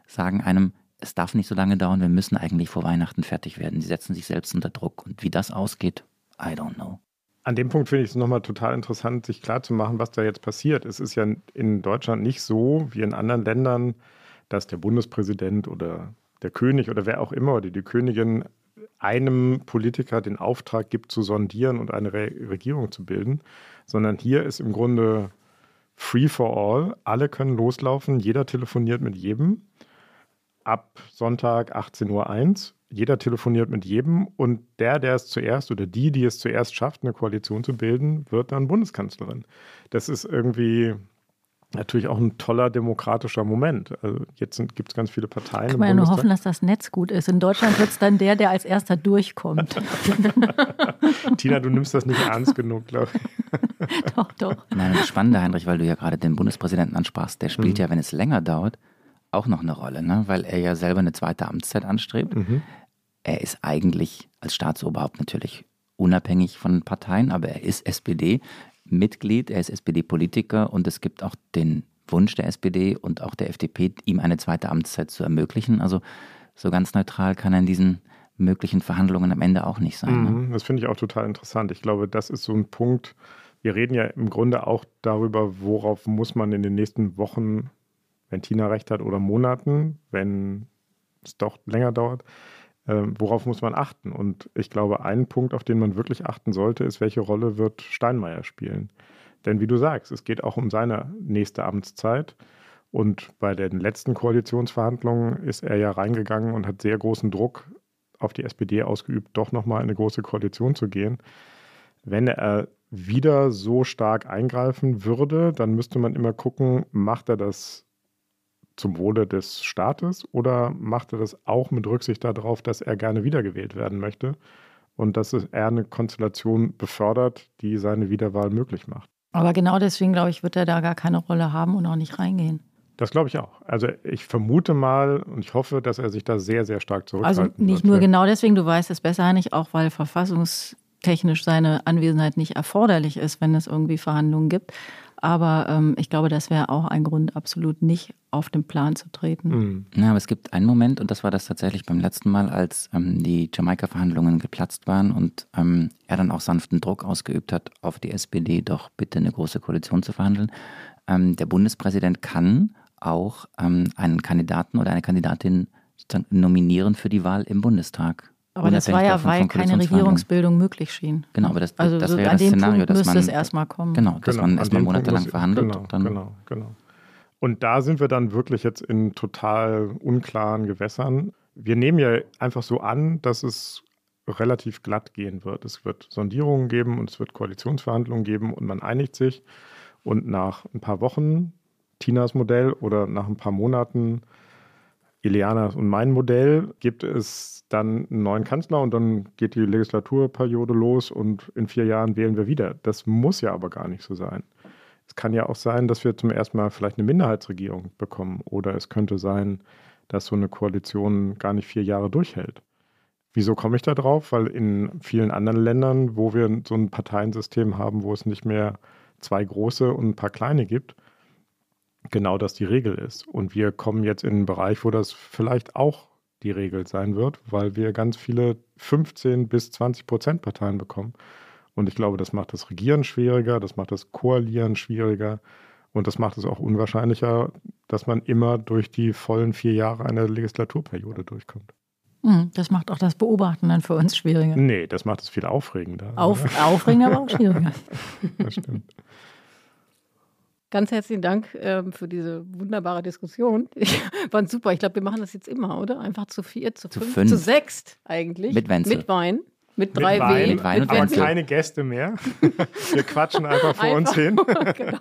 sagen einem, es darf nicht so lange dauern, wir müssen eigentlich vor Weihnachten fertig werden. Sie setzen sich selbst unter Druck. Und wie das ausgeht, I don't know. An dem Punkt finde ich es nochmal total interessant, sich klarzumachen, was da jetzt passiert. Es ist ja in Deutschland nicht so wie in anderen Ländern, dass der Bundespräsident oder der König oder wer auch immer oder die Königin einem Politiker den Auftrag gibt, zu sondieren und eine Re Regierung zu bilden, sondern hier ist im Grunde free for all. Alle können loslaufen, jeder telefoniert mit jedem. Ab Sonntag 18.01 Uhr jeder telefoniert mit jedem und der, der es zuerst oder die, die es zuerst schafft, eine Koalition zu bilden, wird dann Bundeskanzlerin. Das ist irgendwie natürlich auch ein toller demokratischer Moment. Also jetzt gibt es ganz viele Parteien. Kann man ja nur hoffen, dass das Netz gut ist. In Deutschland wird es dann der, der als erster durchkommt. Tina, du nimmst das nicht ernst genug, glaube ich. doch, doch. Nein, das Spannende, Heinrich, weil du ja gerade den Bundespräsidenten ansprachst, der spielt mhm. ja, wenn es länger dauert, auch noch eine Rolle, ne? weil er ja selber eine zweite Amtszeit anstrebt. Mhm. Er ist eigentlich als Staatsoberhaupt natürlich unabhängig von Parteien, aber er ist SPD-Mitglied, er ist SPD-Politiker und es gibt auch den Wunsch der SPD und auch der FDP, ihm eine zweite Amtszeit zu ermöglichen. Also so ganz neutral kann er in diesen möglichen Verhandlungen am Ende auch nicht sein. Ne? Mhm, das finde ich auch total interessant. Ich glaube, das ist so ein Punkt. Wir reden ja im Grunde auch darüber, worauf muss man in den nächsten Wochen, wenn Tina recht hat, oder Monaten, wenn es doch länger dauert, ähm, worauf muss man achten? Und ich glaube, ein Punkt, auf den man wirklich achten sollte, ist, welche Rolle wird Steinmeier spielen? Denn wie du sagst, es geht auch um seine nächste Amtszeit. Und bei den letzten Koalitionsverhandlungen ist er ja reingegangen und hat sehr großen Druck auf die SPD ausgeübt, doch nochmal in eine große Koalition zu gehen. Wenn er wieder so stark eingreifen würde, dann müsste man immer gucken, macht er das zum Wohle des Staates oder macht er das auch mit Rücksicht darauf, dass er gerne wiedergewählt werden möchte und dass er eine Konstellation befördert, die seine Wiederwahl möglich macht? Aber genau deswegen, glaube ich, wird er da gar keine Rolle haben und auch nicht reingehen. Das glaube ich auch. Also ich vermute mal und ich hoffe, dass er sich da sehr, sehr stark zurückhalten Also nicht wird. nur genau deswegen, du weißt es besser nicht, auch weil verfassungstechnisch seine Anwesenheit nicht erforderlich ist, wenn es irgendwie Verhandlungen gibt. Aber ähm, ich glaube, das wäre auch ein Grund, absolut nicht auf den Plan zu treten. Mhm. Ja, aber es gibt einen Moment, und das war das tatsächlich beim letzten Mal, als ähm, die Jamaika-Verhandlungen geplatzt waren und ähm, er dann auch sanften Druck ausgeübt hat, auf die SPD doch bitte eine große Koalition zu verhandeln. Ähm, der Bundespräsident kann auch ähm, einen Kandidaten oder eine Kandidatin nominieren für die Wahl im Bundestag. Aber das war ja, weil keine Regierungsbildung möglich schien. Genau, aber das, also das so wäre an das Szenario, Punkt dass müsste man es erstmal kommen. Genau, dass Genau, man an erstmal monatelang verhandelt. Genau, dann, genau, genau. Und da sind wir dann wirklich jetzt in total unklaren Gewässern. Wir nehmen ja einfach so an, dass es relativ glatt gehen wird. Es wird Sondierungen geben und es wird Koalitionsverhandlungen geben und man einigt sich. Und nach ein paar Wochen, Tinas Modell, oder nach ein paar Monaten, Ileanas und mein Modell, gibt es dann einen neuen Kanzler und dann geht die Legislaturperiode los und in vier Jahren wählen wir wieder. Das muss ja aber gar nicht so sein. Es kann ja auch sein, dass wir zum ersten Mal vielleicht eine Minderheitsregierung bekommen. Oder es könnte sein, dass so eine Koalition gar nicht vier Jahre durchhält. Wieso komme ich da drauf? Weil in vielen anderen Ländern, wo wir so ein Parteiensystem haben, wo es nicht mehr zwei große und ein paar kleine gibt, genau das die Regel ist. Und wir kommen jetzt in einen Bereich, wo das vielleicht auch die Regel sein wird, weil wir ganz viele 15 bis 20 Prozent Parteien bekommen. Und ich glaube, das macht das Regieren schwieriger, das macht das Koalieren schwieriger und das macht es auch unwahrscheinlicher, dass man immer durch die vollen vier Jahre einer Legislaturperiode durchkommt. Hm, Das macht auch das Beobachten dann für uns schwieriger. Nee, das macht es viel aufregender. Auf, aufregender, aber auch schwieriger. Das stimmt. Ganz herzlichen Dank ähm, für diese wunderbare Diskussion. Ich, war super. Ich glaube, wir machen das jetzt immer, oder? Einfach zu vier, zu, Zu fünf, fünf. zu sechst eigentlich. Mit Wenzel. Mit Wein. Mit Mit drei Wein, W. Mit Wein und aber Wenzel. keine Gäste mehr. Wir quatschen einfach vor uns hin. genau.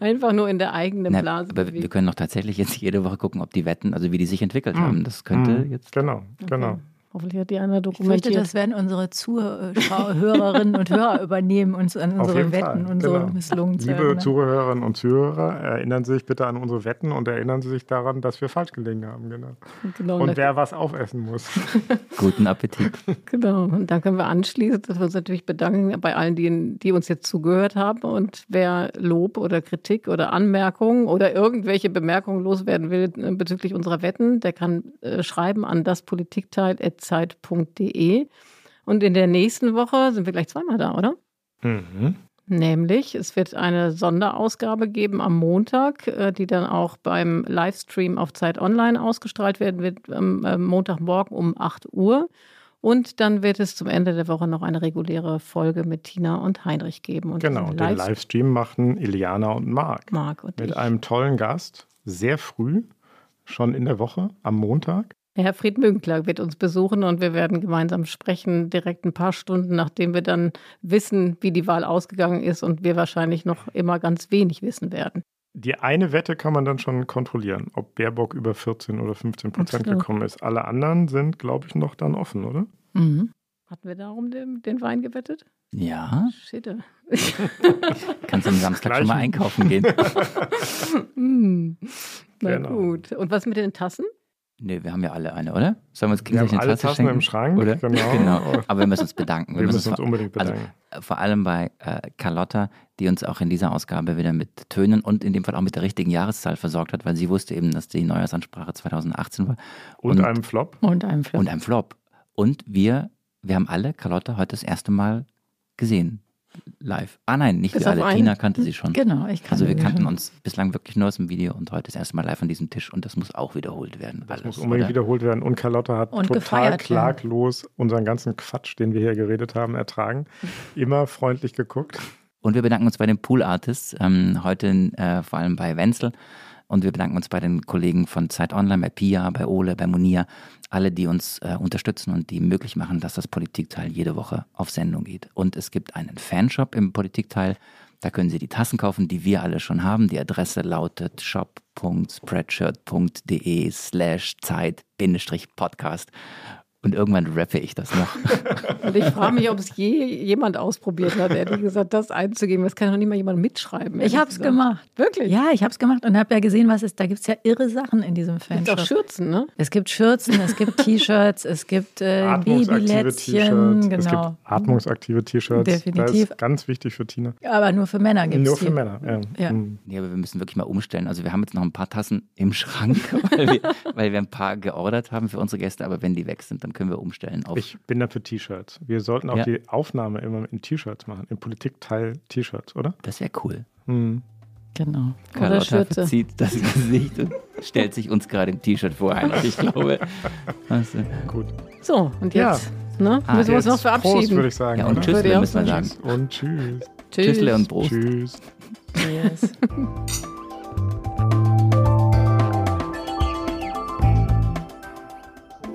Einfach nur in der eigenen Na, Blase. aber wir können doch tatsächlich jetzt jede Woche gucken, ob die Wetten, also wie die sich entwickelt haben. Das könnte Mhm. jetzt. Genau, genau. Hoffentlich hat die einer Ich fürchte, dokumentiert. das werden unsere Zuhörerinnen und Hörer übernehmen, uns an unsere Wetten, Fall, unsere genau. Misslungen zu Liebe erinnern. Zuhörerinnen und Zuhörer, erinnern Sie sich bitte an unsere Wetten und erinnern Sie sich daran, dass wir falsch gelegen haben. Genau. genau, Und und wer was aufessen muss. Guten Appetit. Genau, und dann können wir anschließen, dass wir uns natürlich bedanken bei allen, die, die uns jetzt zugehört haben. Und wer Lob oder Kritik oder Anmerkungen oder irgendwelche Bemerkungen loswerden will äh, bezüglich unserer Wetten, der kann äh, schreiben an daspolitikteil.zeit.de. Und in der nächsten Woche sind wir gleich zweimal da, oder? Mhm. Nämlich, es wird eine Sonderausgabe geben am Montag, äh, die dann auch beim Livestream auf Zeit Online ausgestrahlt werden wird, am äh, Montagmorgen um 8 Uhr. Und dann wird es zum Ende der Woche noch eine reguläre Folge mit Tina und Heinrich geben. Und Genau, den Livestream- Livestream machten Iliana und Marc. Marc und Mit ich. einem tollen Gast, sehr früh, schon in der Woche, am Montag. Herr Fried Münkler wird uns besuchen und wir werden gemeinsam sprechen, direkt ein paar Stunden, nachdem wir dann wissen, wie die Wahl ausgegangen ist und wir wahrscheinlich noch immer ganz wenig wissen werden. Die eine Wette kann man dann schon kontrollieren, ob Baerbock über 14 oder 15 Prozent Absolut. gekommen ist. Alle anderen sind, glaube ich, noch dann offen, oder? Mhm. Hatten wir darum den, den Wein gewettet? Ja, Shit. kannst am Samstag Gleich schon mal ein- einkaufen gehen. Hm. Na Genau. gut. Und was mit den Tassen? Nee, wir haben ja alle eine, oder? Sollen wir uns Wir gegenseitig haben eine alle Tasse Tassen schenken? im Schrank, Oder? genau. Aber wir müssen uns bedanken. Wir müssen uns vor- unbedingt also, bedanken. äh, vor allem bei äh, Carlotta, die uns auch in dieser Ausgabe wieder mit Tönen und in dem Fall auch mit der richtigen Jahreszahl versorgt hat, weil sie wusste eben, dass die Neujahrsansprache 2018 war. Und, einem Flop. Und einem Flop. Und einem Flop. Und wir, wir haben alle Carlotta heute das erste Mal gesehen. Live. Ah nein, nicht Bis wir alle. einen. Tina kannte sie schon. Genau, ich kannte Also wir kannten schon. uns bislang wirklich nur aus dem Video und heute das erste Mal live an diesem Tisch und das muss auch wiederholt werden. Das alles, muss unbedingt oder? wiederholt werden. Und Carlotta hat Und total gefeiert werden. klaglos unseren ganzen Quatsch, den wir hier geredet haben, ertragen. Immer freundlich geguckt. Und wir bedanken uns bei den Pool Artists, ähm, heute äh, vor allem bei Wenzel. Und wir bedanken uns bei den Kollegen von Zeit Online, bei Pia, bei Ole, bei Monia, alle, die uns äh, unterstützen und die möglich machen, dass das Politikteil jede Woche auf Sendung geht. Und es gibt einen Fanshop im Politikteil. Da können Sie die Tassen kaufen, die wir alle schon haben. Die Adresse lautet shop.spreadshirt.de slash Zeit-Podcast. Und irgendwann rappe ich das noch. Und ich frage mich, ob es je jemand ausprobiert hat, ehrlich gesagt, das einzugeben. Das kann doch nicht mal jemand mitschreiben. Ich habe es gemacht. Wirklich? Ja, ich habe es gemacht und habe ja gesehen, was ist. Da gibt es ja irre Sachen in diesem Fanshop. Es gibt auch Schürzen, ne? Es gibt Schürzen, es gibt T-Shirts, es gibt äh, Babylätzchen. Genau. Es gibt atmungsaktive T-Shirts. Definitiv. Das ist ganz wichtig für Tina. Aber nur für Männer gibt es Nur für die. Männer, ja. Ja. Mhm. Nee, aber wir müssen wirklich mal umstellen. Also wir haben jetzt noch ein paar Tassen im Schrank, weil wir, weil wir ein paar geordert haben für unsere Gäste. Aber wenn die weg sind, dann können wir umstellen auf. Ich bin dafür T-Shirts. Wir sollten auch ja. die Aufnahme immer in T-Shirts machen, im Politikteil T-Shirts, oder? Das wäre cool. Mhm. Genau. Carlotta verzieht das Gesicht und stellt sich uns gerade im T-Shirt vor. Ich glaube. Also. Gut. So, und jetzt ja. ne, ah, müssen wir uns noch verabschieden. Prost, würde ich sagen. Ja, und Tschüss, müssen wir sagen. Und Tschüss. Tschüss. Tschüssle und Prost. Tschüss. Yes.